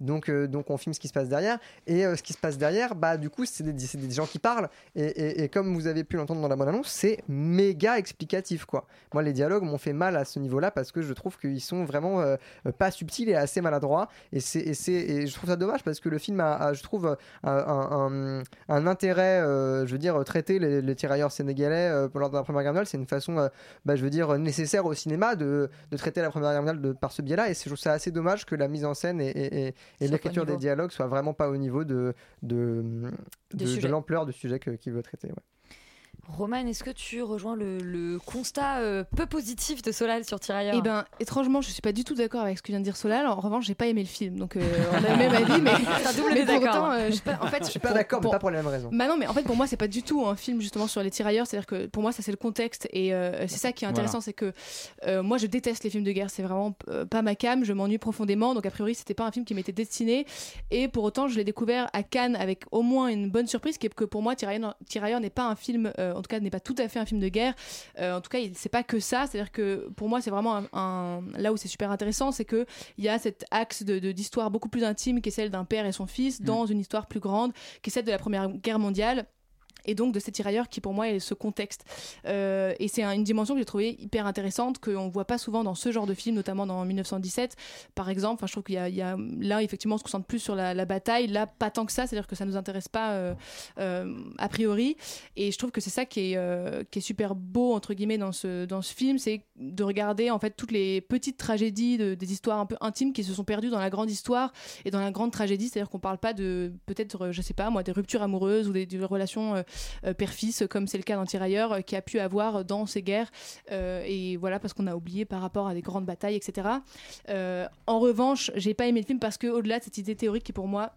donc euh, donc on filme ce qui se passe derrière. Et euh, ce qui se passe derrière bah du coup c'est des, des gens qui parlent. Et, et- comme vous avez pu l'entendre dans la bonne annonce c'est méga explicatif quoi. Moi les dialogues m'ont fait mal à ce niveau là parce que je trouve qu'ils sont vraiment euh, pas subtils et assez maladroits. Et c'est et c'est je trouve ça dommage parce que le film a, je trouve un, un- intérêt je veux dire traiter les, les tirailleurs sénégalais lors de la première guerre mondiale c'est une façon bah, je veux dire nécessaire au cinéma de, de traiter la première guerre mondiale par ce biais là et je trouve ça assez dommage que la mise en scène et, l'écriture des dialogues soit vraiment pas au niveau de de, de, l'ampleur du sujet qu'il veut traiter ouais. Roman, est-ce que tu rejoins le, le constat euh, peu positif de Solal sur Tirailleurs Eh ben, étrangement, je suis pas du tout d'accord avec ce que vient de dire Solal. En revanche, j'ai pas aimé le film, donc euh, on a le même avis, mais, C'est un double mais pour désaccord. autant, euh, je suis pas- en fait, je suis pas d'accord mais pour- pas pour les mêmes raisons Bah non, mais en fait, pour moi, c'est pas du tout un film justement sur les tirailleurs. C'est-à-dire que pour moi, ça c'est le contexte et euh, c'est ça qui est intéressant, Voilà. c'est que euh, moi, je déteste les films de guerre. C'est vraiment euh, pas ma cam. Je m'ennuie profondément. Donc a priori, c'était pas un film qui m'était destiné. Et pour autant, je l'ai découvert à Cannes avec au moins une bonne surprise, qui est que pour moi, Tirailleurs, Tirailleurs n'est pas un film, euh, en tout cas, n'est pas tout à fait un film de guerre. Euh, en tout cas, il- c'est pas que ça. C'est-à-dire que pour moi, c'est vraiment un, un- là où c'est super intéressant, c'est que il y a cet axe de d'histoire beaucoup plus intime qui est celle d'un père et son fils dans une histoire plus grande, qui est celle de la Première Guerre mondiale et donc de ces tirailleurs qui pour moi est ce contexte. Euh, et c'est un- une dimension que j'ai trouvé hyper intéressante qu'on voit pas souvent dans ce genre de film notamment dans 1917 par exemple enfin je trouve qu'il y a, là effectivement on se concentre plus sur la, bataille. Là pas tant que ça c'est à dire que ça nous intéresse pas euh, euh, a priori. Et je trouve que c'est ça qui est, super beau entre guillemets dans ce, film c'est de regarder en fait toutes les petites tragédies de- des histoires un peu intimes qui se sont perdues dans la grande histoire et dans la grande tragédie. C'est à dire qu'on parle pas de peut-être je sais pas moi des ruptures amoureuses ou des, relations père-fils, comme c'est le cas d'un tirailleur euh, qui a pu avoir dans ces guerres. Euh, et voilà, parce qu'on a oublié par rapport à des grandes batailles, etc. Euh, en revanche, j'ai pas aimé le film parce que au-delà de cette idée théorique qui pour moi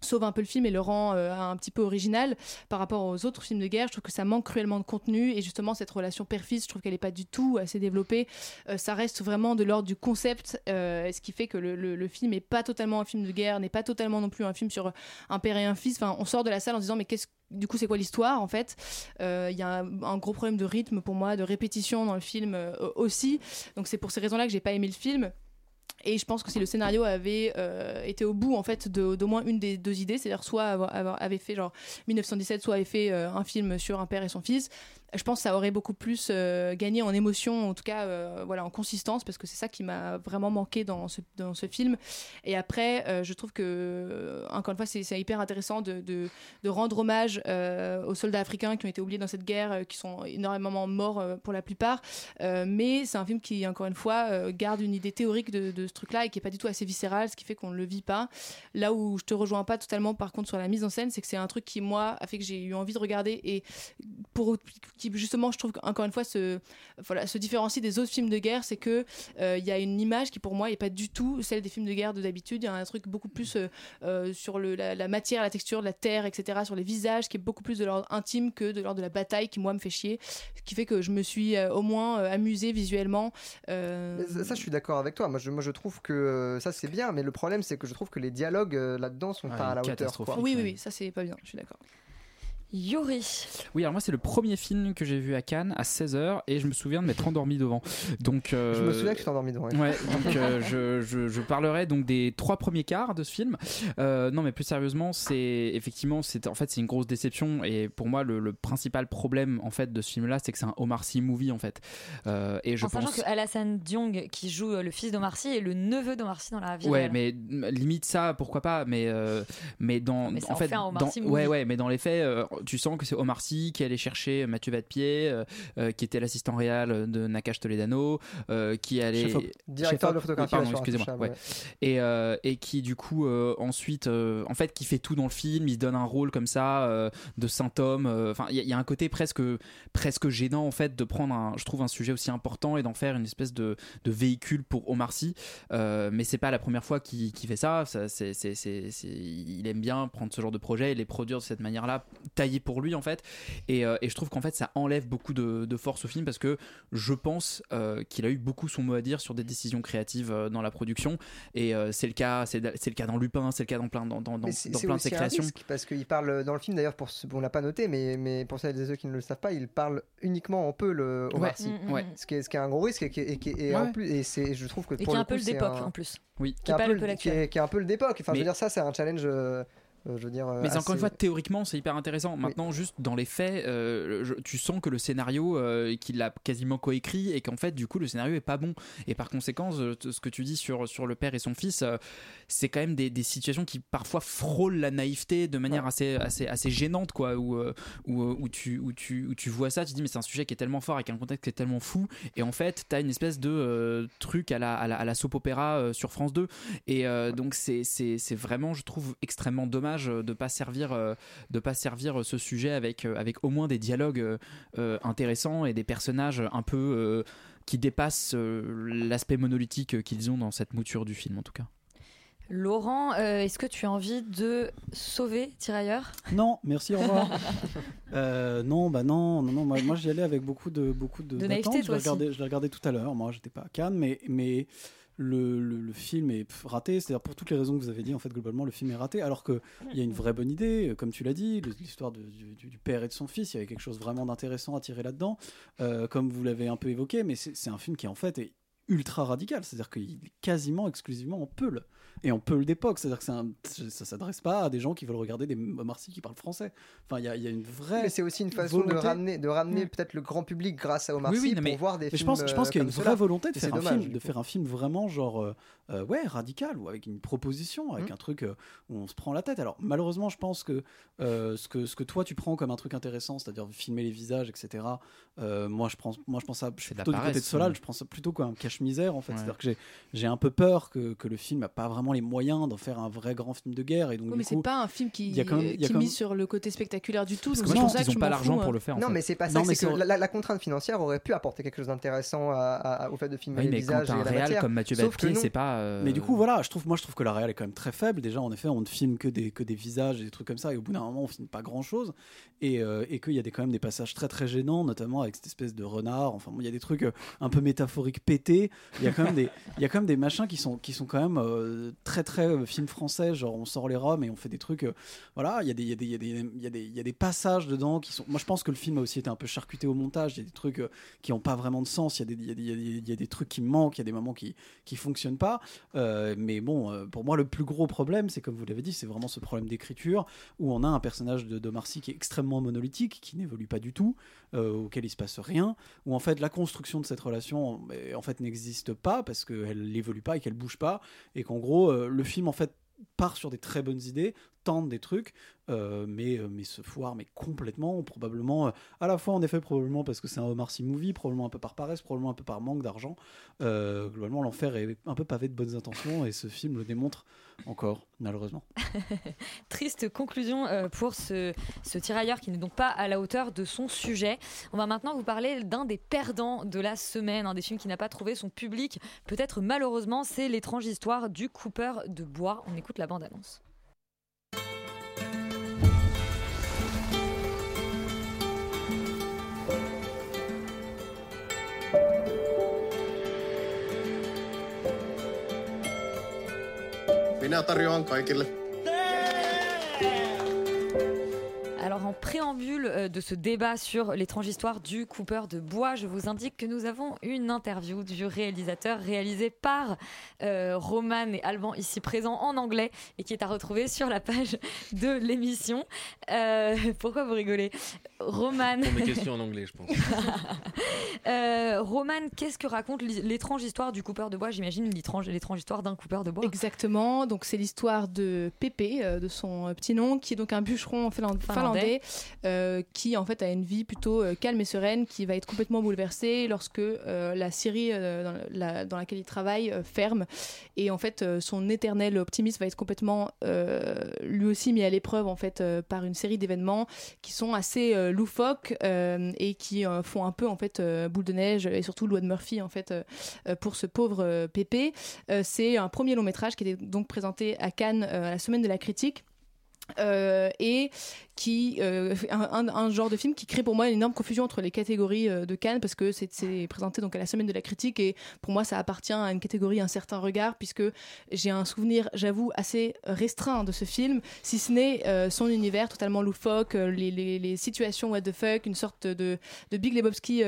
sauve un peu le film et le rend euh, un petit peu original par rapport aux autres films de guerre. Je trouve que ça manque cruellement de contenu et justement cette relation père-fils, je trouve qu'elle n'est pas du tout assez développée. Euh, ça reste vraiment de l'ordre du concept, euh, ce qui fait que le, film n'est pas totalement un film de guerre, n'est pas totalement non plus un film sur un père et un fils. Enfin, on sort de la salle en disant mais qu'est-ce du coup, c'est quoi l'histoire en fait? Il y a un, gros problème de rythme pour moi, de répétition dans le film aussi. Donc c'est pour ces raisons-là que j'ai pas aimé le film. Et je pense que si le scénario avait euh, été au bout en fait d'au moins une des deux idées, c'est-à-dire soit avoir, avoir- avait fait genre 1917, soit avait fait euh, un film sur un père et son fils, je pense que ça aurait beaucoup plus euh, gagné en émotion, en tout cas euh, voilà en consistance, parce que c'est ça qui m'a vraiment manqué dans ce, dans ce film. Et après, euh, je trouve que encore une fois, c'est hyper intéressant de, de, rendre hommage aux soldats africains qui ont été oubliés dans cette guerre, qui sont énormément morts pour la plupart. Mais c'est un film qui, encore une fois, garde une idée théorique de, ce truc-là et qui est pas du tout assez viscéral, ce qui fait qu'on ne le vit pas. Là où je te rejoins pas totalement, par contre, sur la mise en scène, c'est que c'est un truc qui, moi, a fait que j'ai eu envie de regarder et pour qui justement, je trouve qu'encore une fois, se, voilà, se différencie des autres films de guerre, c'est que euh, il y a une image qui, pour moi, est pas du tout celle des films de guerre de d'habitude. Il y a un truc beaucoup plus euh, euh, sur le, la, la matière, la texture de la terre, etc., sur les visages, qui est beaucoup plus de l'ordre intime que de l'ordre de la bataille, qui moi me fait chier, ce qui fait que je me suis euh, au moins euh, amusée visuellement. Euh, ça, ça, je suis d'accord avec toi. Moi, je, moi, je trouve que euh, ça, c'est bien, mais le problème, c'est que je trouve que les dialogues euh, là-dedans sont Ouais, pas à la hauteur. quoi. Oui, oui, oui, ça c'est pas bien, je suis d'accord. Yuri. Oui, alors moi c'est le premier film que j'ai vu à Cannes à 16h et je me souviens de m'être endormi devant. Donc euh, Je me souviens que tu t'es endormi devant. ouais. Donc euh, je, je, je parlerai donc des trois premiers quarts de ce film. Euh, non, mais plus sérieusement, c'est effectivement, c'est en fait c'est une grosse déception et pour moi le, le principal problème en fait de ce film-là, c'est que c'est un Omar Sy movie en fait. Euh, et je en sachant pense. que Alassane Diong, qui joue le fils d'Omar Sy, est le neveu d'Omar Sy dans la vie Ouais, réelle. mais limite ça, pourquoi pas, mais euh, mais dans Mais ça en en fait, fait un Omar dans- Sy movie. ouais ouais, mais dans les faits, euh, tu sens que c'est Omar Sy qui allait chercher Mathieu Vadepied, euh, euh, qui était l'assistant réel de Nakash Toledano, euh, qui allait Chef op. Directeur de photographie pardon, excusez-moi, ouais. et euh, et qui du coup euh, ensuite, euh, en fait, qui fait tout dans le film, il se donne un rôle comme ça euh, de saint homme. euh, Enfin, il y, a- il y a un côté presque presque gênant en fait de prendre un, je trouve un sujet aussi important et d'en faire une espèce de, de véhicule pour Omar Sy. Euh, mais c'est pas la première fois qu'il fait ça. il aime bien prendre ce genre de projet et les produire de cette manière-là, taillé pour lui en fait. Et, euh, et je trouve qu'en fait ça enlève beaucoup de, de force au film parce que je pense euh, qu'il a eu beaucoup son mot à dire sur des décisions créatives euh, dans la production. Et euh, c'est le cas, c'est, c'est le cas dans Lupin, c'est le cas dans plein, dans, dans, plein de ses créations. risque, parce qu'il parle dans le film d'ailleurs pour ce, on l'a pas noté mais, mais pour celles et ceux qui ne le savent pas il parle uniquement en peu le Omar Ouais, mm, mm, Ouais. ce qui est ce qui est un gros risque et qui est- et, qui en plus et c'est je trouve que Et pour qui est le un peu coup, le d'époque un- en plus. Oui. qui Qui est un peu qui est, qui est un peu le d'époque enfin je veux dire ça c'est un challenge euh, je veux dire Mais assez- encore une fois, théoriquement, c'est hyper intéressant. Maintenant, juste dans les faits, euh, je- tu sens que le scénario, euh, qu'il a quasiment coécrit et qu'en fait, du coup, le scénario est pas bon. Et par conséquent, euh, ce que tu dis sur, sur le père et son fils, euh, c'est quand même des, des situations qui parfois frôlent la naïveté de manière assez, assez, assez gênante, quoi. Où, euh, où, euh, où tu, où, tu, où tu vois ça, tu te dis, mais c'est un sujet qui est tellement fort avec un contexte qui est tellement fou. Et en fait, tu as une espèce de euh, truc à la, à, la, à la soap opéra euh, sur France 2. Et euh, donc, c'est vraiment, je trouve, extrêmement dommage euh, de pas servir, euh, de pas servir ce sujet avec, euh, avec au moins des dialogues euh, euh, intéressants et des personnages un peu euh, qui dépassent euh, l'aspect monolithique qu'ils ont dans cette mouture du film, en tout cas. Laurent, euh, est-ce que tu as envie de sauver Tirailleurs Non, merci, au revoir. Euh, non, bah non, non, non. Moi, moi, j'y allais avec beaucoup de beaucoup de, De naïveté. Je l'ai regardé, je l'ai regardé tout à l'heure. Moi, j'étais pas à Cannes, mais mais le, film est raté. C'est-à-dire pour toutes les raisons que vous avez dit, en fait, globalement, le film est raté. Alors que il y a une vraie bonne idée, euh, comme tu l'as dit, l'histoire du, père et de son fils. Il y avait quelque chose vraiment d'intéressant à tirer là-dedans, euh, comme vous l'avez un peu évoqué. Mais c'est un film qui en fait est ultra radical, c'est-à-dire qu'il est quasiment exclusivement en peul et en peul d'époque, c'est-à-dire que c'est un- ça s'adresse pas à des gens qui veulent regarder des Omar Sy qui parlent français. Enfin, il y, a- il y a une vraie. mais c'est aussi une façon de ramener, de ramener peut-être le grand public grâce à Omar Oui, oui, Sy non, pour mais- voir des mais films je pense, je pense euh, qu'il y a une vraie volonté de faire un dommage, film, de faire un film vraiment genre euh, euh, ouais radical ou avec une proposition, avec Mm. un truc euh, où on se prend la tête. Alors malheureusement, je pense que euh, ce que ce que toi tu prends comme un truc intéressant, c'est-à-dire filmer les visages, etc. euh, moi je pense, moi je pense ça, je suis plutôt du côté de Solal, ouais. je pense ça plutôt comme un cache-misère en fait. Ouais. C'est-à-dire que j'ai j'ai un peu peur que, que le film a pas vraiment les moyens d'en faire un vrai grand film de guerre et donc Oui, du mais c'est pas un film qui, y a quand même- il y a qui quand mise même- sur le côté spectaculaire du tout. Parce que moi, je pense qu'ils que ont je pas l'argent pour le faire. en Non, fait. mais c'est pas Non, ça. C'est que la, contrainte financière aurait pu apporter quelque chose d'intéressant au fait de filmer Oui, les mais quand visages et un la réal matière. comme Mathieu non. c'est pas. euh, Mais du coup, voilà, je trouve, moi, je trouve que la réal est quand même très faible. Déjà, en effet, on ne filme que des, que des visages et des trucs comme ça, et au bout d'un moment, on filme pas grand chose. Et, euh, et qu'il y a des, quand même des passages très très gênants, notamment avec cette espèce de renard. Enfin, bon, il y a des trucs euh, un peu métaphoriques pétés. Il y a quand même des, il y a quand même des machins qui sont, qui sont quand même euh, très très euh, film français. Genre, on sort les roms et on fait des trucs. euh, voilà, il y, y y y a des, passages dedans qui sont. Moi, je pense que le film a aussi été un peu charcuté au montage. Il y a des trucs euh, qui n'ont pas vraiment de sens. Il y, a des, trucs qui manquent. Il y a des moments qui qui fonctionnent pas. Euh, mais bon, euh, pour moi, le plus gros problème, c'est comme vous l'avez dit, c'est vraiment ce problème d'écriture où on a un personnage de, de Marcy qui est extrêmement monolithique, qui n'évolue pas du tout, euh, auquel il se passe rien, où en fait la construction de cette relation euh, en fait n'existe pas parce qu'elle n'évolue pas et qu'elle bouge pas, et qu'en gros euh, le film en fait part sur des très bonnes idées, tente des trucs, euh, mais, euh, mais se foire mais complètement, probablement, euh, à la fois en effet probablement parce que c'est un Omar Sy movie, probablement un peu par paresse, probablement un peu par manque d'argent. Globalement, l'enfer est un peu pavé de bonnes intentions et ce film le démontre encore, malheureusement. Triste conclusion pour ce, tirailleur qui n'est donc pas à la hauteur de son sujet. On va maintenant vous parler d'un des perdants de la semaine, un des films qui n'a pas trouvé son public. Peut-être malheureusement, c'est l'étrange histoire du coupeur de bois. On écoute la bande-annonce. Minä tarjoan kaikille. Alors en préambule euh, de ce débat sur l'étrange histoire du coupeur de bois, je vous indique que nous avons une interview du réalisateur réalisée par euh, Roman et Alban ici présents en anglais et qui est à retrouver sur la page de l'émission. Euh, pourquoi vous rigolez? Roman. Pour mes questions en anglais, je pense. Euh, Roman, qu'est-ce que raconte l'étrange histoire du coupeur de bois? J'imagine l'étrange l'étrange histoire d'un coupeur de bois. Exactement, donc c'est l'histoire de Pépé, de son petit nom, qui est donc un bûcheron finland- Finlandais. Euh, qui en fait a une vie plutôt euh, calme et sereine, qui va être complètement bouleversée lorsque euh, la euh, dans, la- dans laquelle il travaille ferme. Et en fait, son éternel optimisme va être complètement lui aussi mis à l'épreuve en fait par une série d'événements qui sont assez loufoques et qui font un peu en fait boule de neige et surtout loi de Murphy en fait pour ce pauvre Pépé. C'est un premier long métrage qui était donc présenté à Cannes à la semaine de la critique. Euh, et qui euh, un, genre de film qui crée pour moi une énorme confusion entre les catégories euh, de Cannes parce que c'est présenté donc à la semaine de la critique et pour moi ça appartient à une catégorie un certain regard puisque j'ai un souvenir j'avoue assez restreint de ce film si ce n'est euh, son univers totalement loufoque les, situations what the fuck une sorte de, de Big Lebowski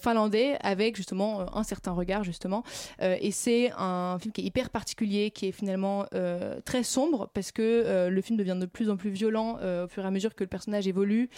finlandais avec justement un certain regard justement. Et c'est un film qui est hyper particulier qui est finalement très sombre parce que le film devient de plus en plus violent au fur et à mesure que le personnage évolue.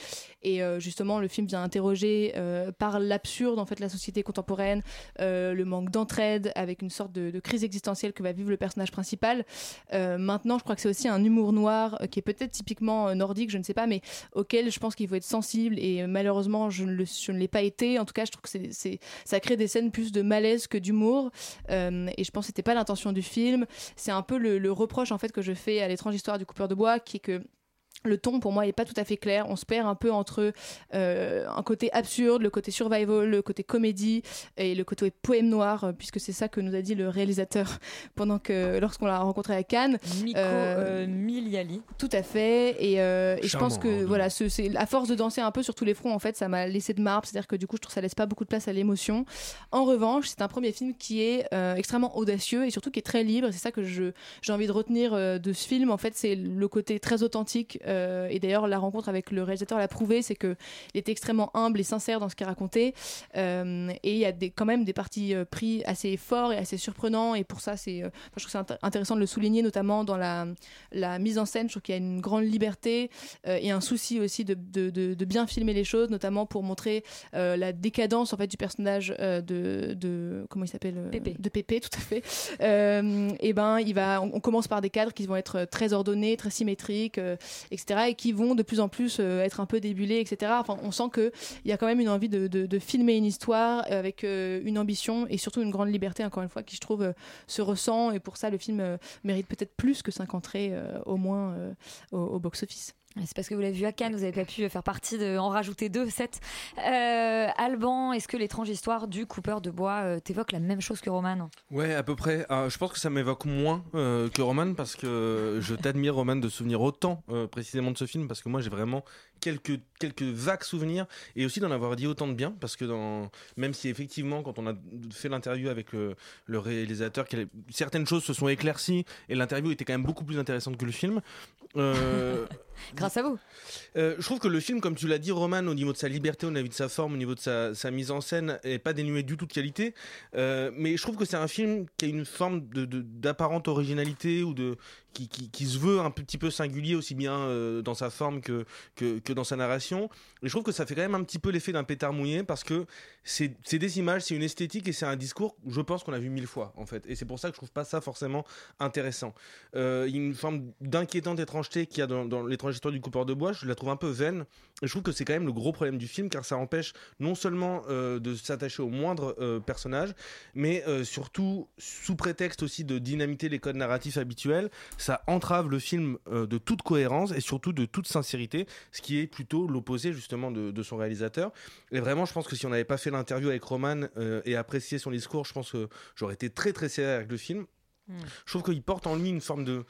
Et euh, justement le film vient interroger euh, par l'absurde en fait la société contemporaine euh, le manque d'entraide avec une sorte de, crise existentielle que va vivre le personnage principal. Maintenant je crois que c'est aussi un humour noir qui est peut-être typiquement nordique je ne sais pas mais auquel je pense qu'il faut être sensible. Et malheureusement je ne, l'ai pas été. En tout cas je trouve que ça crée des scènes plus de malaise que d'humour. Et je pense que c'était pas l'intention du film. C'est un peu le reproche en fait que je fais à l'étrange histoire du coupeur de bois qui est que le ton pour moi est pas tout à fait clair. On se perd un peu entre euh, un côté absurde, le côté survival, le côté comédie et le côté poème noir, euh, puisque c'est ça que nous a dit le réalisateur pendant que lorsqu'on l'a rencontré à Cannes. Miko Euh, euh, Miliali. Tout à fait. Et, euh, et je pense que hein, voilà, ce- c'est à force de danser un peu sur tous les fronts, en fait, ça m'a laissé de marbre. C'est-à-dire que du coup, je trouve que ça laisse pas beaucoup de place à l'émotion. En revanche, c'est un premier film qui est euh, extrêmement audacieux et surtout qui est très libre. C'est ça que je j'ai envie de retenir euh, de ce film. En fait, c'est le côté très authentique. Euh, et d'ailleurs, la rencontre avec le réalisateur l'a prouvé, c'est que il était extrêmement humble et sincère dans ce qu'il racontait. Euh, et il y a des, quand même des parties euh, pris assez forts et assez surprenants. Et pour ça, c'est, enfin, je trouve que c'est int- intéressant de le souligner, notamment dans la, la mise en scène. Je trouve qu'il y a une grande liberté et un souci aussi de, de, de- de bien filmer les choses, notamment pour montrer la décadence en fait du personnage de, de comment il s'appelle Pépé. de Pépé, tout à fait. Et ben, il va, on, on commence par des cadres qui vont être très ordonnés, très symétriques, et qui vont de plus en plus euh, être un peu débulés, etc. Enfin, on sent que il y a quand même une envie de, filmer une histoire avec euh, une ambition et surtout une grande liberté, encore une fois, qui je trouve euh, se ressent. Et pour ça, le film mérite peut-être plus que 5 entrées, au moins au, au box-office. C'est parce que vous l'avez vu à Cannes, vous n'avez pas pu faire partie de en rajouter deux, sept. Euh, Alban, est-ce que l'étrange histoire du coupeur de bois euh, t'évoque la même chose que Roman? Ouais, à peu près. Euh, je pense que ça m'évoque moins que Roman parce que je t'admire, Roman, de souvenir autant précisément de ce film parce que moi j'ai vraiment quelques, quelques vagues souvenirs et aussi d'en avoir dit autant de bien parce que dans, même si effectivement, quand on a fait l'interview avec le, le réalisateur, certaines choses se sont éclaircies et l'interview était quand même beaucoup plus intéressante que le film. Euh, Grâce à vous. Euh, je trouve que le film, comme tu l'as dit, Roman, au niveau de sa liberté, au niveau de sa forme, au niveau de sa, sa mise en scène, est pas dénué du tout de qualité. Euh, mais je trouve que c'est un film qui a une forme de- d'apparente originalité ou de qui, qui- qui se veut un petit peu singulier aussi bien dans sa forme que, que que dans sa narration. Et je trouve que ça fait quand même un petit peu l'effet d'un pétard mouillé parce que c'est des images, c'est une esthétique et c'est un discours. Je pense qu'on a vu mille fois en fait. Et c'est pour ça que je trouve pas ça forcément intéressant. Euh, une forme d'inquiétante étrangeté qu'il y a dans, dans l'étrange histoire du coupeur de bois. Je la trouve un peu vaine. Et je trouve que c'est quand même le gros problème du film car ça empêche non seulement euh, de s'attacher au moindre euh, personnage, mais euh, surtout sous prétexte aussi de dynamiter les codes narratifs habituels, ça entrave le film euh, de toute cohérence et surtout de toute sincérité, ce qui plutôt l'opposé justement de, de son réalisateur. Et vraiment, je pense que si on n'avait pas fait l'interview avec Roman euh, et apprécié son discours, je pense que j'aurais été très très sévère avec le film. Je trouve qu'il porte en lui une forme de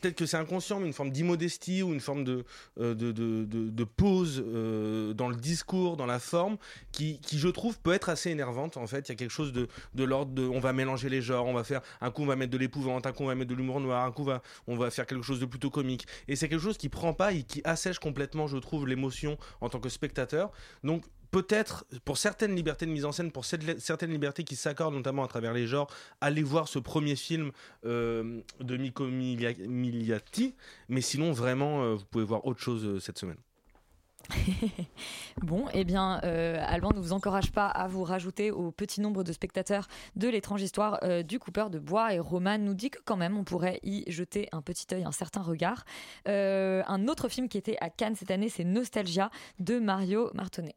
peut-être que c'est inconscient, mais une forme d'immodestie ou une forme de, euh, de, de, pause euh, dans le discours, dans la forme, qui, qui, je trouve peut être assez énervante en fait. Il y a quelque chose de, de l'ordre de, on va mélanger les genres, on va faire un coup on va mettre de l'épouvante, un coup on va mettre de l'humour noir, un coup on va, on va faire quelque chose de plutôt comique. Et c'est quelque chose qui prend pas et qui assèche complètement, je trouve, l'émotion en tant que spectateur. Donc peut-être pour certaines libertés de mise en scène, pour certaines libertés qui s'accordent notamment à travers les genres, allez voir ce premier film euh, de Miko Milia- Miliati. Mais sinon, vraiment, euh, vous pouvez voir autre chose euh, cette semaine. Bon, eh bien, Alban ne vous encourage pas à vous rajouter au petit nombre de spectateurs de l'étrange histoire du coupeur de bois. Et Roman nous dit que quand même, on pourrait y jeter un petit œil, un certain regard. Un autre film qui était à Cannes cette année, c'est Nostalgia de Mario Martonnet.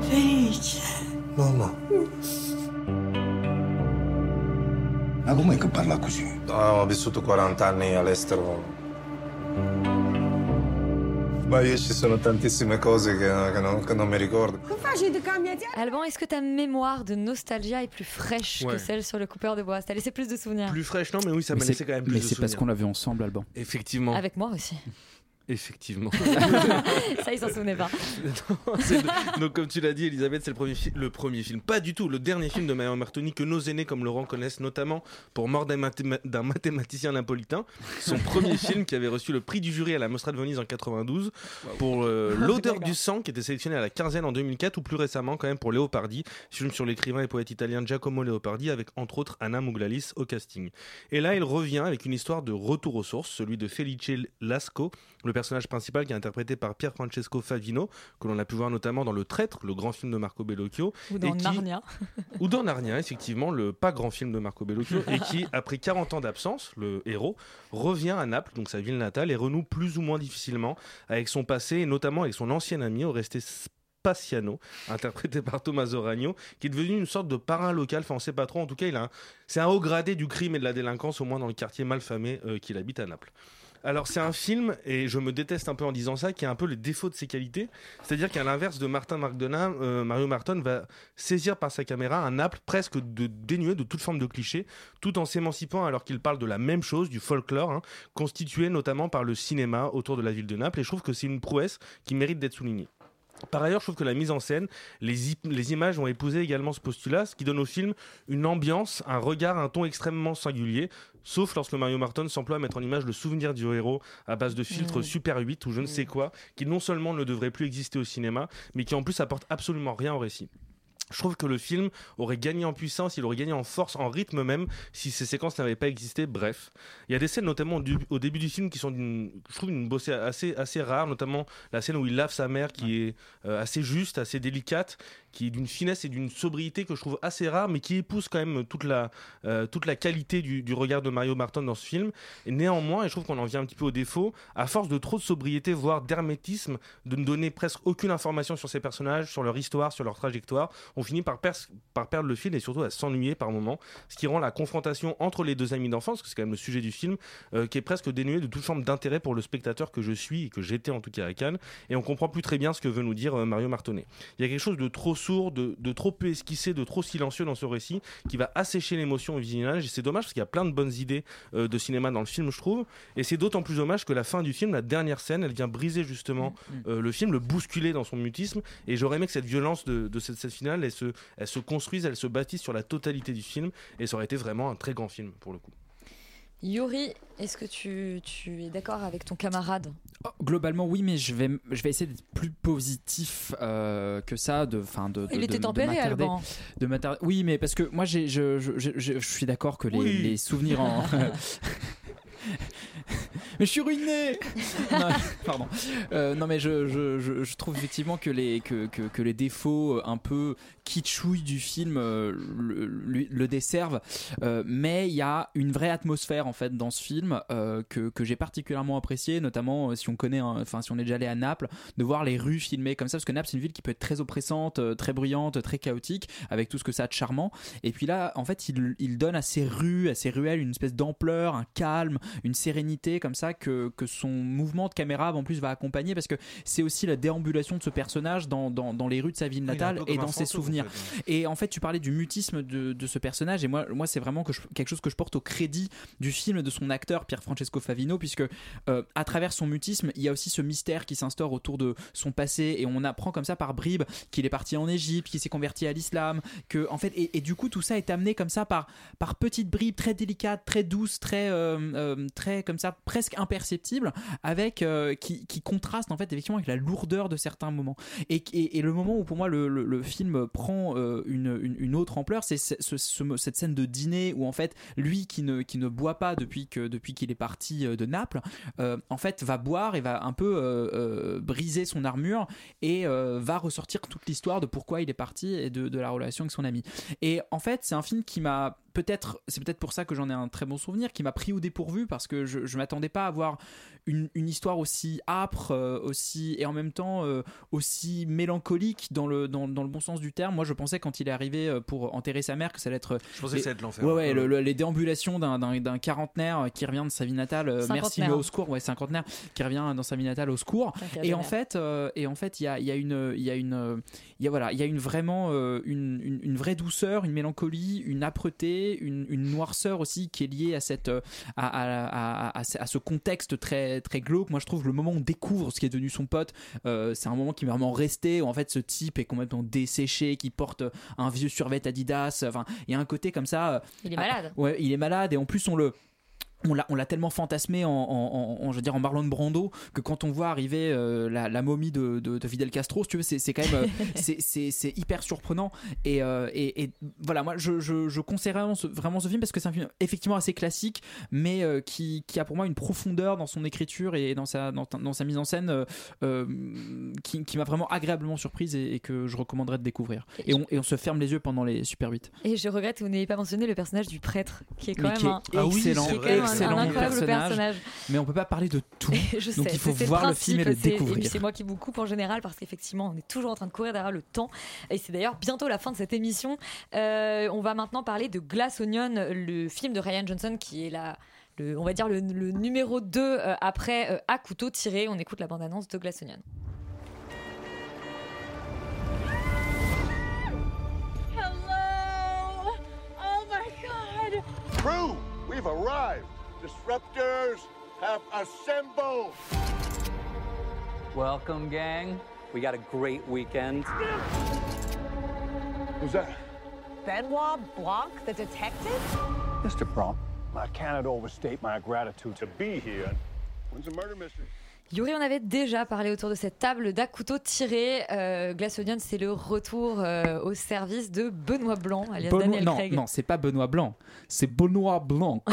Felice. Mamma. Ma com'è che parla così? ho vissuto 40 anni all'estero. Ma io ci sono tantissime cose che, che non, che non mi ricordo. Alban, est-ce que ta mémoire de Nostalgia est plus fraîche Ouais. que celle sur le coupeur de bois Ça t'a laissé plus de souvenirs Plus fraîche, non, mais oui, ça Mais m'a laissé quand même plus mais de c'est parce souvenirs. qu'on l'a vu ensemble, Alban. Effectivement. Avec moi aussi. Effectivement. Ça, il s'en souvenait pas. Non, c'est le- Donc, comme tu l'as dit, Elisabeth, c'est le premier, fi- le premier film. Pas du tout. Le dernier film de Mario Martoni que nos aînés comme Laurent connaissent notamment pour Mort d'un mathéma- d'un mathématicien napolitain. Son premier film qui avait reçu le prix du jury à la Mostra de Venise en 92 pour euh, L'odeur du sang qui était sélectionné à la quinzaine en 2004 ou plus récemment quand même pour Léopardi, film sur l'écrivain et poète italien Giacomo Leopardi avec entre autres Anna Mouglalis au casting. Et là, il revient avec une histoire de retour aux sources, celui de Felice Lasco, le personnage principal qui est interprété par Pier Francesco Favino, que l'on a pu voir notamment dans Le Traître, le grand film de Marco Bellocchio. Ou dans et qui- Narnia. Ou dans Narnia, effectivement, le pas grand film de Marco Bellocchio, et qui, après 40 ans d'absence, le héros, revient à Naples, donc sa ville natale, et renoue plus ou moins difficilement avec son passé, et notamment avec son ancien ami, Oreste Spaciano, interprété par Tommaso Ragno, qui est devenu une sorte de parrain local, enfin on sait pas trop, en tout cas il a un- c'est un haut gradé du crime et de la délinquance, au moins dans le quartier malfamé euh, qu'il habite à Naples. Alors c'est un film, et je me déteste un peu en disant ça, qui a un peu les défauts de ses qualités. C'est-à-dire qu'à l'inverse de Martin Marcdona, euh, Mario Marton va saisir par sa caméra un Naples presque dénué de toute forme de cliché, tout en s'émancipant alors qu'il parle de la même chose, du folklore, hein, constitué notamment par le cinéma autour de la ville de Naples. Et je trouve que c'est une prouesse qui mérite d'être soulignée. Par ailleurs, je trouve que la mise en scène, les, images ont épousé également ce postulat, ce qui donne au film une ambiance, un regard, un ton extrêmement singulier, sauf lorsque Mario Marton s'emploie à mettre en image le souvenir du héros à base de filtres Mm. Super 8 ou je ne sais quoi, qui non seulement ne devrait plus exister au cinéma, mais qui en plus apporte absolument rien au récit. Je trouve que le film aurait gagné en puissance, il aurait gagné en force, en rythme même, si ces séquences n'avaient pas existé. Bref, il y a des scènes, notamment au, du- au début du film, qui sont d'une, je trouve, une bossée assez, assez rare, notamment la scène où il lave sa mère, qui est euh, assez juste, assez délicate, qui est d'une finesse et d'une sobriété que je trouve assez rare, mais qui épouse quand même toute la, euh, toute la qualité du, regard de Mario Marton dans ce film. Et néanmoins, et je trouve qu'on en vient un petit peu au défaut, à force de trop de sobriété, voire d'hermétisme, de ne donner presque aucune information sur ces personnages, sur leur histoire, sur leur trajectoire, on finit par, perdre le fil et surtout à s'ennuyer par moments, ce qui rend la confrontation entre les deux amis d'enfance, que c'est quand même le sujet du film, euh, qui est presque dénué de toute forme d'intérêt pour le spectateur que je suis et que j'étais en tout cas à Cannes, et on comprend plus très bien ce que veut nous dire euh, Mario Martonnet. Il y a quelque chose de trop sourd, de, de trop peu esquissé, de trop silencieux dans ce récit, qui va assécher l'émotion au visionnage, et c'est dommage parce qu'il y a plein de bonnes idées euh, de cinéma dans le film, je trouve, et c'est d'autant plus dommage que la fin du film, la dernière scène, elle vient briser justement euh, le film, le bousculer dans son mutisme, et j'aurais aimé que cette violence de, de cette, cette finale, elle se, elle se construise, elle se bâtisse sur la totalité du film, et ça aurait été vraiment un très grand film pour le coup. Yuri, est-ce que tu, tu es d'accord avec ton camarade Globalement, oui, mais je vais, je vais essayer d'être plus positif euh, que ça. De, fin, de, de- Il de- était tempéré, Alban. de Oui, mais parce que moi, j'ai, je, je, je, je- je suis d'accord que les, Oui. les souvenirs en. mais je suis ruiné Non, Pardon. Euh, non, mais je, je, je, je trouve effectivement que les, que, que, que les défauts euh, un peu kitschouilles du film euh, le, le- le desservent. Euh, mais il y a une vraie atmosphère en fait dans ce film que, que j'ai particulièrement apprécié, notamment si on connaît, enfin si on est déjà allé à Naples, de voir les rues filmées comme ça, parce que Naples c'est une ville qui peut être très oppressante, très bruyante, très chaotique, avec tout ce que ça a de charmant. Et puis là, en fait, il, il donne à ces rues, à ces ruelles une espèce d'ampleur, un calme, une sérénité comme ça que, que son mouvement de caméra en plus va accompagner parce que c'est aussi la déambulation de ce personnage dans, dans, dans les rues de sa ville natale et dans ses en souvenirs. fait, Et en fait, tu parlais du mutisme de, de ce personnage, et moi, moi c'est vraiment que je- quelque chose que je porte au crédit du film de son acteur, Pierre Francesco Favino, puisque euh, à travers son mutisme, il y a aussi ce mystère qui s'instaure autour de son passé, et on apprend comme ça par bribes qu'il est parti en Égypte, qu'il s'est converti à l'islam, que en fait, et, et du coup, tout ça est amené comme ça par, par petites bribes très délicates, très douces, très, euh, euh, très comme ça, presque imperceptibles, avec euh, qui, qui contrastent en fait effectivement avec la lourdeur de certains moments. Et, et- le moment où pour moi le, le- film prend euh, une, une- autre ampleur, c'est ce- ce- ce- cette scène de dîner où en fait lui qui ne, qui ne boit pas depuis que depuis qu'il est parti euh, de Naples, en fait va boire et va un peu briser son armure et va ressortir toute l'histoire de pourquoi il est parti et de, de la relation avec son ami. Et en fait c'est un film qui m'a peut-être c'est peut-être pour ça que j'en ai un très bon souvenir qui m'a pris au dépourvu parce que je, je m'attendais pas à voir une, une histoire aussi âpre euh, aussi et en même temps euh, aussi mélancolique dans le dans, dans le bon sens du terme moi je pensais quand il est arrivé euh, pour enterrer sa mère que ça allait être Je pensais que ça allait être l'enfer. ouais, ouais, Ouais. le- le- les déambulations d'un- d'un d'un quarantenaire qui revient de sa vie natale euh, merci mais au secours ouais cinquantenaire qui revient dans sa vie natale au secours et en fait euh, et en fait il y a, il y a une il y a une il y a voilà il y a une vraiment euh, une, une, une vraie douceur une mélancolie une âpreté une, une noirceur aussi qui est liée à cette euh, à, à, à, à ce- contexte très très glauque. Moi je trouve le moment où on découvre ce qui est devenu son pote euh, c'est un moment qui m'est vraiment resté où en fait ce type est complètement desséché qui porte un vieux survêt Adidas. Enfin il y a un côté comme ça euh, Il est malade. ouais il est malade. Et en plus on le on l'a, on l'a tellement fantasmé en, en, en- en- je veux dire en Marlon Brando que quand on voit arriver euh, la, la momie de, de, de Fidel Castro, si tu veux, c'est, c'est quand même euh, c'est, c'est, c'est hyper surprenant. Et, euh, et, et voilà moi je, je, je conseille vraiment ce, vraiment ce film parce que c'est un film effectivement assez classique mais euh, qui, qui a pour moi une profondeur dans son écriture et dans sa, dans, dans sa mise en scène qui, qui m'a vraiment agréablement surprise et, et que je recommanderais de découvrir. Et on, et on se ferme les yeux pendant les Super 8 Et je regrette que vous n'ayez pas mentionné le personnage du prêtre, qui est quand mais même qui est un, Ah excellent, excellent un incroyable personnage. Mais on peut pas parler de tout. Je Donc sais, il faut voir le principe, film et le c'est- découvrir. c'est moi qui vous coupe en général parce qu'effectivement, on est toujours en train de courir derrière le temps. Et c'est d'ailleurs bientôt la fin de cette émission. Euh, on va maintenant parler de Glass Onion, le film de Ryan Johnson qui est la. le- on va dire le, le numéro 2 euh, après euh, À couteau tiré. On écoute la bande-annonce de Glass Onion. Hello! Oh my god! Crew, we've arrived. Disruptors have assembled. Welcome, gang. We got a great weekend. Who's that? Benoit Blanc, the detective? Mr. Bronk, I cannot overstate my gratitude to be here. When's the murder mystery? Yuri, on avait déjà parlé autour de cette table d'à couteau tiré. Euh, Glass Onion, c'est le retour euh, au service de Benoît Blanc, alias Benoît- Daniel non, Craig. non, c'est pas Benoît Blanc, c'est Benoît Blanc.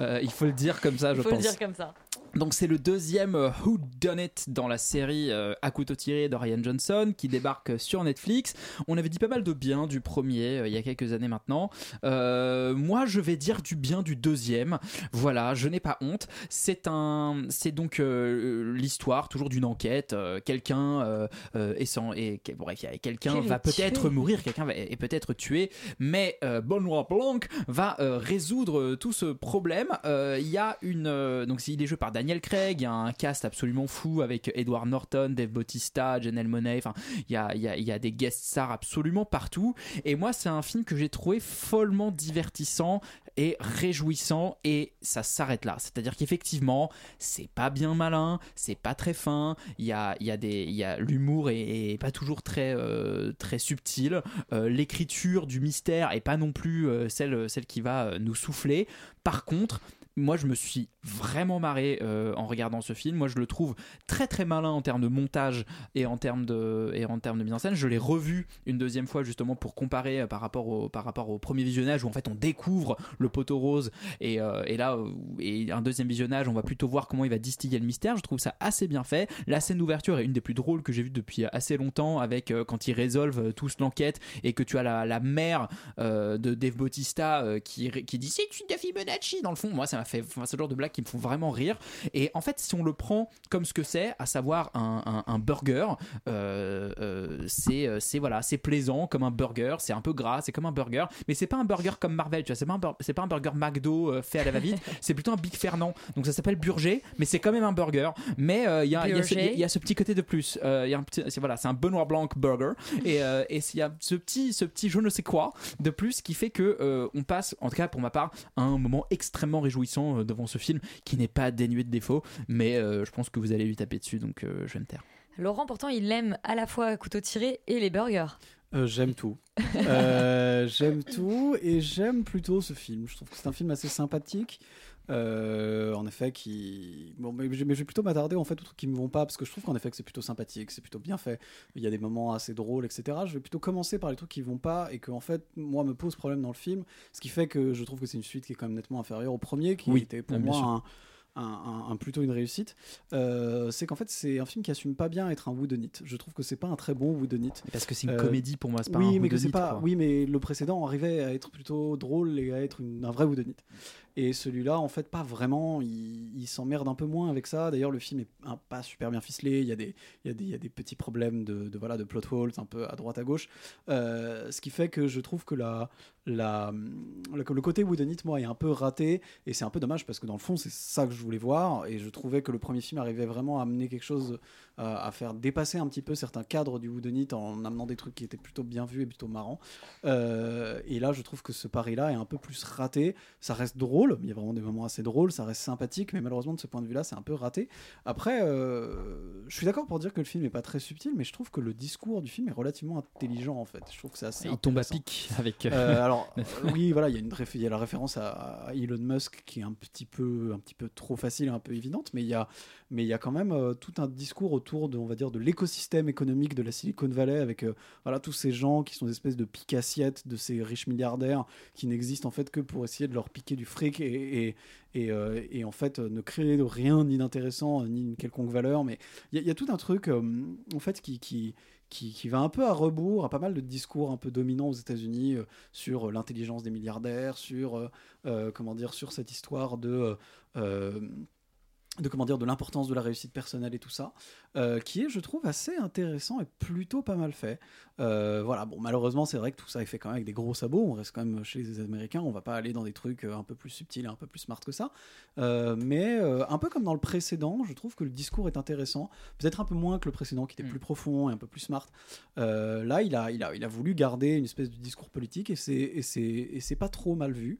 Euh, il faut le dire comme ça, Il je faut pense. le dire comme ça. Donc c'est le deuxième euh, Who Done It dans la série euh, à couteau tiré de Ryan Johnson qui débarque sur Netflix. On avait dit pas mal de bien du premier euh, il y a quelques années maintenant. Euh, moi je vais dire du bien du deuxième. Voilà, je n'ai pas honte. C'est un, c'est donc l'histoire toujours d'une enquête. Quelqu'un est sans, et bref, quelqu'un Quel va peut-être mourir, quelqu'un va est peut-être tué, mais Benoît Blanc va résoudre tout ce problème. Il y a une donc il est joué par Daniel Craig, il y a un cast absolument fou avec Edward Norton, Dave Bautista, Janelle Monáe. Enfin, il y a, y, a, y a des guest stars absolument partout. Et moi, c'est un film que j'ai trouvé follement divertissant et réjouissant et ça s'arrête là. C'est-à-dire qu'effectivement, c'est pas bien malin, c'est pas très fin. Il y a, y a des, y a l'humour est, pas toujours très euh, très subtil. Euh, L'écriture du mystère est pas non plus euh, celle celle qui va nous souffler. Par contre, moi, je me suis vraiment marré euh, en regardant ce film. Moi, je le trouve très très malin en termes de montage et en termes de et en termes de mise en scène. Je l'ai revu une deuxième fois justement pour comparer euh, par rapport au par rapport au premier visionnage où en fait on découvre le poteau rose et, euh, et là et un deuxième visionnage on va plutôt voir comment il va distiller le mystère. Je trouve ça assez bien fait. La scène d'ouverture est une des plus drôles que j'ai vues depuis assez longtemps avec quand ils résolvent tous l'enquête et que tu as la, la mère de Dave Bautista qui qui dit c'est une Fibonacci dans le fond. Moi, ça m'a fait enfin, le genre de blagues qui me font vraiment rire. Et en fait, si on le prend comme ce que c'est, à savoir un, un- un burger, euh, euh, c'est euh, c'est voilà, c'est plaisant comme un burger, c'est un peu gras, c'est comme un burger, mais c'est pas un burger comme Marvel, tu vois, c'est pas un pas un burger McDo euh, fait à la va-vite, c'est plutôt un Big Fernand. Donc ça s'appelle Burger, mais c'est quand même un burger. Mais il y, y ce- il y a ce petit côté de plus. Y a un petit, c'est voilà, c'est un Benoît Blanc burger, et il y a ce petit ce petit je ne sais quoi de plus qui fait que on passe, en tout cas pour ma part, un moment extrêmement réjouissant euh, devant ce film qui n'est pas dénué de défauts, mais euh, je pense que vous allez lui taper dessus, donc euh, je vais me taire. Laurent, pourtant, il aime à la fois couteau tiré et les burgers. Euh, j'aime tout. Euh, j'aime tout et j'aime plutôt ce film. Je trouve que c'est un film assez sympathique. Euh, en effet, qui. Bon, mais je mais je vais plutôt m'attarder en fait aux trucs qui me vont pas parce que je trouve qu'en effet que c'est plutôt sympathique, c'est plutôt bien fait. Il y a des moments assez drôles, etc. Je vais plutôt commencer par les trucs qui vont pas et que en fait moi me pose problème dans le film, ce qui fait que je trouve que c'est une suite qui est quand même nettement inférieure au premier, qui Oui, était pour bien moi un, un- un- un- plutôt une réussite. Euh, c'est qu'en fait c'est un film qui assume pas bien être un whodunit. Je trouve que c'est pas un très bon whodunit. Parce que c'est une Euh, comédie pour moi, c'est pas oui, un mais que c'est pas. quoi. Oui, mais le précédent arrivait à être plutôt drôle et à être une- un vrai whodunit. Et celui-là, en fait, pas vraiment. Il, il s'emmerde un peu moins avec ça. D'ailleurs, le film est pas super bien ficelé. Il y a des, il y a des, il y a des petits problèmes de, de, voilà de plot holes un peu à droite à gauche. Euh, ce qui fait que je trouve que la, la, le, le côté whodunit, moi, est un peu raté. Et c'est un peu dommage parce que dans le fond, c'est ça que je voulais voir. Et je trouvais que le premier film arrivait vraiment à amener quelque chose, euh, à faire dépasser un petit peu certains cadres du whodunit en amenant des trucs qui étaient plutôt bien vus et plutôt marrants. Euh, et là, je trouve que ce pari-là est un peu plus raté. Ça reste drôle, il y a vraiment des moments assez drôles, ça reste sympathique, mais malheureusement, de ce point de vue-là, c'est un peu raté. Après, euh, je suis d'accord pour dire que le film n'est pas très subtil, mais je trouve que le discours du film est relativement intelligent, en fait. Je trouve que c'est assez Il tombe à pic avec. Alors oui, voilà, il y a une réf- il y a la référence à, à Elon Musk qui est un petit peu, un petit peu trop facile, et un peu évidente, mais il y a, mais il y a quand même euh, tout un discours autour de, on va dire, de l'écosystème économique de la Silicon Valley avec, euh, voilà, tous ces gens qui sont des espèces de piques assiettes de ces riches milliardaires qui n'existent en fait que pour essayer de leur piquer du fric et, et, et, euh, en fait ne créer de rien ni d'intéressant ni une quelconque valeur. Mais il y, a- tout un truc en fait qui, qui qui, qui va un peu à rebours à pas mal de discours un peu dominants aux États-Unis sur l'intelligence des milliardaires, sur comment dire, sur cette histoire de de comment dire de l'importance de la réussite personnelle et tout ça, euh, qui est, je trouve, assez intéressant et plutôt pas mal fait. Euh, voilà, bon, malheureusement, c'est vrai que tout ça est fait quand même avec des gros sabots. On reste quand même chez les Américains. On va pas aller dans des trucs euh, un peu plus subtils, et un peu plus smart que ça. Euh, mais un peu comme dans le précédent, je trouve que le discours est intéressant. Peut-être un peu moins que le précédent, qui était plus profond et un peu plus smart. Là, il a, il a, il a voulu garder une espèce de discours politique et c'est, et c'est, et c'est pas trop mal vu.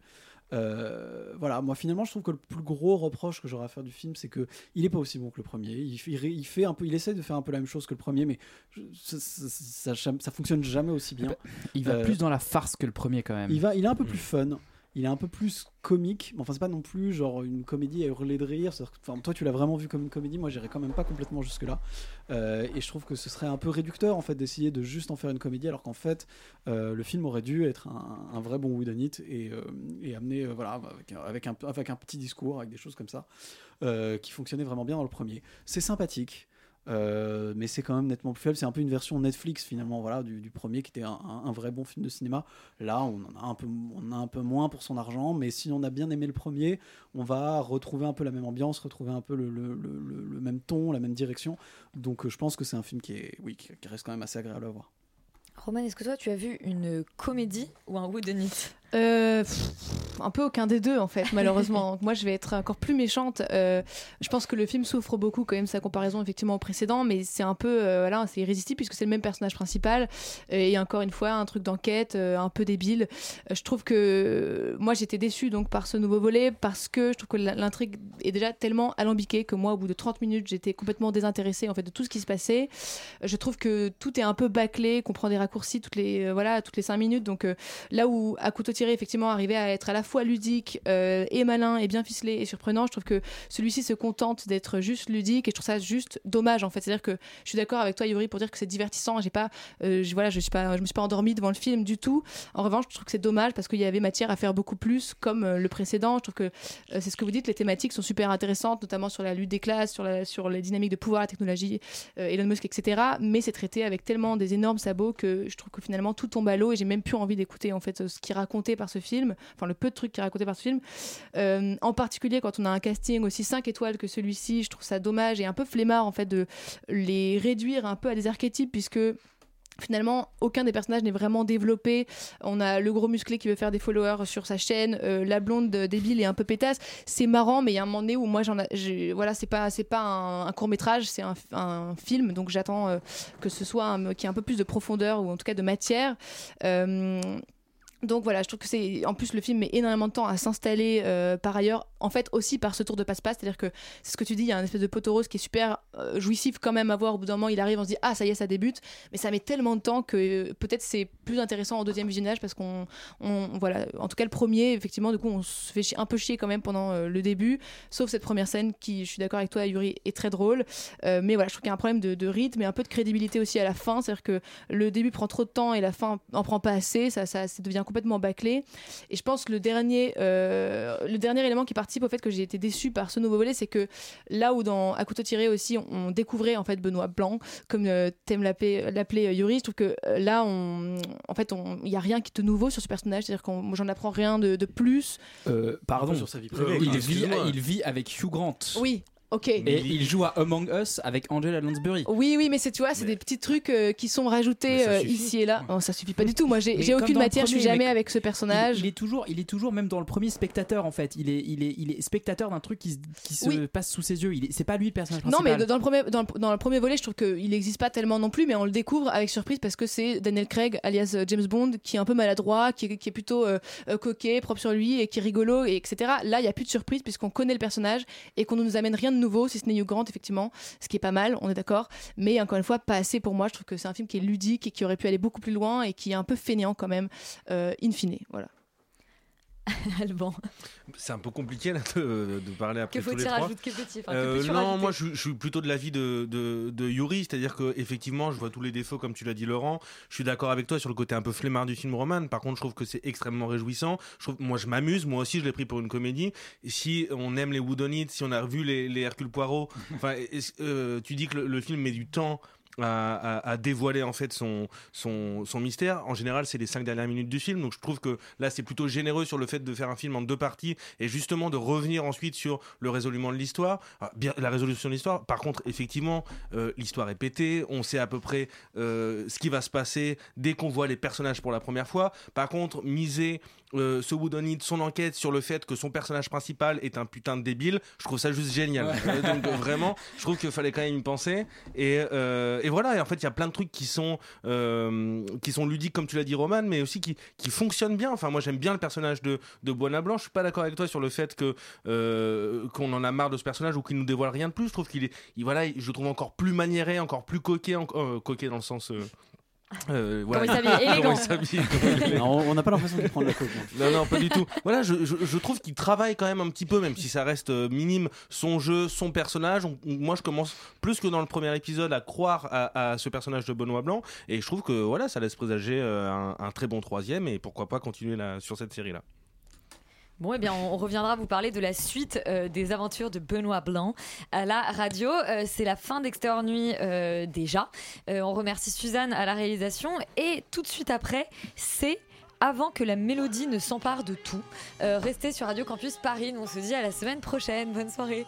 Euh, voilà, moi finalement je trouve que le plus gros reproche que j'aurais à faire du film, c'est que il est pas aussi bon que le premier. Il, fait- il ré- il fait un peu, il essaie de faire un peu la même chose que le premier, mais je- ça, ça, ça- ça fonctionne jamais aussi bien. Il va Euh, plus dans la farce que le premier quand même. il va, il est un peu plus fun. Il est un peu plus comique. mais Enfin, c'est pas non plus genre une comédie à hurler de rire. Enfin, toi, tu l'as vraiment vu comme une comédie. Moi, j'irais quand même pas complètement jusque là. et je trouve que ce serait un peu réducteur en fait d'essayer de juste en faire une comédie, alors qu'en fait, euh, le film aurait dû être un, vrai bon whodunit et, euh, et amener euh, voilà avec, un- petit discours, avec des choses comme ça euh, qui fonctionnaient vraiment bien dans le premier. C'est sympathique. Euh, mais c'est quand même nettement plus faible. C'est un peu une version Netflix finalement, voilà, du, premier qui était un, vrai bon film de cinéma. Là, on en a un peu, moins pour son argent, mais si on a bien aimé le premier, on va retrouver un peu la même ambiance, retrouver un peu le, même ton, la même direction. Donc, euh, je pense que c'est un film qui est, oui, qui, reste quand même assez agréable à voir. Roman, est-ce que toi, tu as vu une comédie ou un whodunit Euh, pff, un peu aucun des deux en fait malheureusement. Moi je vais être encore plus méchante Euh, je pense que le film souffre beaucoup quand même sa comparaison effectivement au précédent mais c'est un peu euh, voilà c'est irrésistible puisque c'est le même personnage principal. Et encore une fois un truc d'enquête un peu débile. Je trouve que moi j'étais déçue donc par ce nouveau volet parce que je trouve que l'intrigue est déjà tellement alambiquée que moi au bout de 30 minutes j'étais complètement désintéressée en fait de tout ce qui se passait. Je trouve que tout est un peu bâclé qu'on prend des raccourcis toutes les voilà toutes les 5 minutes. Donc là où à couteau effectivement arrivait à être à la fois ludique euh, et malin et bien ficelé et surprenant je trouve que celui-ci se contente d'être juste ludique et je trouve ça juste dommage en fait. C'est à dire que je suis d'accord avec toi Yuri pour dire que c'est divertissant j'ai pas euh, je, voilà je suis pas je me suis pas endormie devant le film du tout. En revanche je trouve que c'est dommage parce qu'il y avait matière à faire beaucoup plus comme euh, le précédent. Je trouve que c'est ce que vous dites les thématiques sont super intéressantes notamment sur la lutte des classes sur la sur les dynamiques de pouvoir la technologie Elon Musk etc mais c'est traité avec tellement des énormes sabots que je trouve que finalement tout tombe à l'eau et j'ai même plus envie d'écouter en fait ce qu'il racontait par ce film, enfin le peu de trucs qui est raconté par ce film. Euh, en particulier quand on a un casting aussi 5 étoiles que celui-ci, je trouve ça dommage et un peu flemmard en fait de les réduire un peu à des archétypes puisque Finalement, aucun des personnages n'est vraiment développé. On a le gros musclé qui veut faire des followers sur sa chaîne, euh, la blonde débile et un peu pétasse. C'est marrant, mais il y a un moment donné où moi, j'en voilà, c'est pas, c'est pas un, court métrage, c'est un, film, donc j'attends euh, que ce soit un, qu'il y ait un peu plus de profondeur ou en tout cas de matière. Donc voilà, je trouve que c'est en plus le film met énormément de temps à s'installer euh, par ailleurs, en fait aussi par ce tour de passe-passe, c'est-à-dire que c'est ce que tu dis, il y a un espèce de poteau rose qui est super euh, jouissif quand même à voir. Au bout d'un moment, il arrive, on se dit ah ça y est, ça débute, mais ça met tellement de temps que euh, peut-être c'est plus intéressant en deuxième visionnage parce qu'on, on, voilà, en tout cas le premier, effectivement, du coup on se fait un peu chier quand même pendant euh, le début, sauf cette première scène qui, je suis d'accord avec toi, Yuri, est très drôle, mais voilà, je trouve qu'il y a un problème de, de rythme et un peu de crédibilité aussi à la fin, c'est-à-dire que le début prend trop de temps et la fin en prend pas assez, ça, ça, ça devient complètement bâclé. Et je pense que le dernier, euh, le dernier élément qui participe au fait que j'ai été déçu par ce nouveau volet, c'est que là où dans À couteau tiré aussi, on, on découvrait en fait Benoît Blanc, comme euh, t'aimes l'appeler euh, Yuri, je trouve que euh, là, on, en fait, on- il y a rien qui est de nouveau sur ce personnage, c'est-à-dire que j'en apprends rien de, de plus. Euh, pardon, sur sa vie privée, Euh, vit, il vit avec Hugh Grant. Oui, ok. Et il joue à Among Us avec Angela Lansbury. Oui, oui, mais c'est tu vois, c'est des petits trucs euh, qui sont rajoutés euh, ici et là. Non, ça suffit pas du tout. Moi, j'ai aucune matière. je suis premier, jamais mais avec ce personnage. Il, il est toujours, il est toujours même dans le premier spectateur en fait. Il est, il est, il est spectateur d'un truc qui, se- qui se Oui. passe sous ses yeux. C'est pas lui le personnage Non, principal. mais dans le premier, dans le, dans le premier volet, je trouve qu'il n'existe pas tellement non plus, mais on le découvre avec surprise parce que c'est Daniel Craig, alias euh, James Bond, qui est un peu maladroit, qui est, qui est plutôt euh, coquet, propre sur lui et qui est rigolo, et etc. Là, il n'y a plus de surprise puisqu'on connaît le personnage et qu'on ne nous amène rien de nouveau, si ce n'est Hugh Grant, effectivement, ce qui est pas mal, on est d'accord. Mais encore une fois, pas assez pour moi. Je trouve que c'est un film qui est ludique et qui aurait pu aller beaucoup plus loin et qui est un peu fainéant quand même, euh, in fine. Voilà. Alban. C'est un peu compliqué là, de, de parler après Que tous les faut-il trois. rajouter, que enfin, que Euh, non, rajouter moi je, je suis plutôt de l'avis de, de, de Yuri, c'est-à-dire que effectivement, je vois tous les défauts comme tu l'as dit Laurent. Je suis d'accord avec toi sur le côté un peu flemmard du film Roman. Par contre, je trouve que c'est extrêmement réjouissant. Je trouve, moi, je m'amuse. Moi aussi, je l'ai pris pour une comédie. Si on aime les Woodonites, si on a revu les, les Hercule Poirot, enfin, euh, tu dis que le, le film met du temps. À, à- à dévoiler en fait son, son, son mystère. En général, c'est les cinq dernières minutes du film, donc je trouve que là, c'est plutôt généreux sur le fait de faire un film en deux parties et justement de revenir ensuite sur le résolument de l'histoire. Ah, la résolution de l'histoire. Par contre, effectivement, euh, l'histoire est pétée. On sait à peu près euh, ce qui va se passer dès qu'on voit les personnages pour la première fois. Par contre, miser euh, ce Woodonite, son enquête sur le fait que son personnage principal est un putain de débile, je trouve ça juste génial. Ouais. Donc vraiment, je trouve qu'il fallait quand même y penser. Et, et voilà, et en fait, il y a plein de trucs qui sont, euh, qui sont ludiques, comme tu l'as dit, Roman, mais aussi qui, fonctionnent bien. Enfin, moi, j'aime bien le personnage de, de Buona Blanc. Je suis pas d'accord avec toi sur le fait euh, qu'on en a marre de ce personnage ou qu'il nous dévoile rien de plus. Je trouve qu'il est, il- voilà, je le trouve encore plus maniéré, encore plus coquet, euh, coquet dans le sens. Euh, voilà. Comment il s'habille, Comment élégant. il s'habille, comment il est- Non, on n'a pas l'impression qu'il prend de la coke. non, non, pas du tout. Voilà, je, je, je trouve qu'il travaille quand même un petit peu, même si ça reste euh, minime, son jeu, son personnage. On- moi, je commence plus que dans le premier épisode à croire à, à ce personnage de Benoît Blanc, et je trouve que voilà, ça laisse présager euh, un, un très bon troisième, et pourquoi pas continuer là, sur cette série-là. Bon, eh bien, on reviendra vous parler de la suite euh, des aventures de Benoît Blanc à la radio. Euh, c'est la fin d'Extérieur Nuit euh, déjà. On remercie Suzanne à la réalisation. Et tout de suite après, c'est avant que la mélodie ne s'empare de tout. Restez sur Radio Campus Paris. On se dit à la semaine prochaine. Bonne soirée.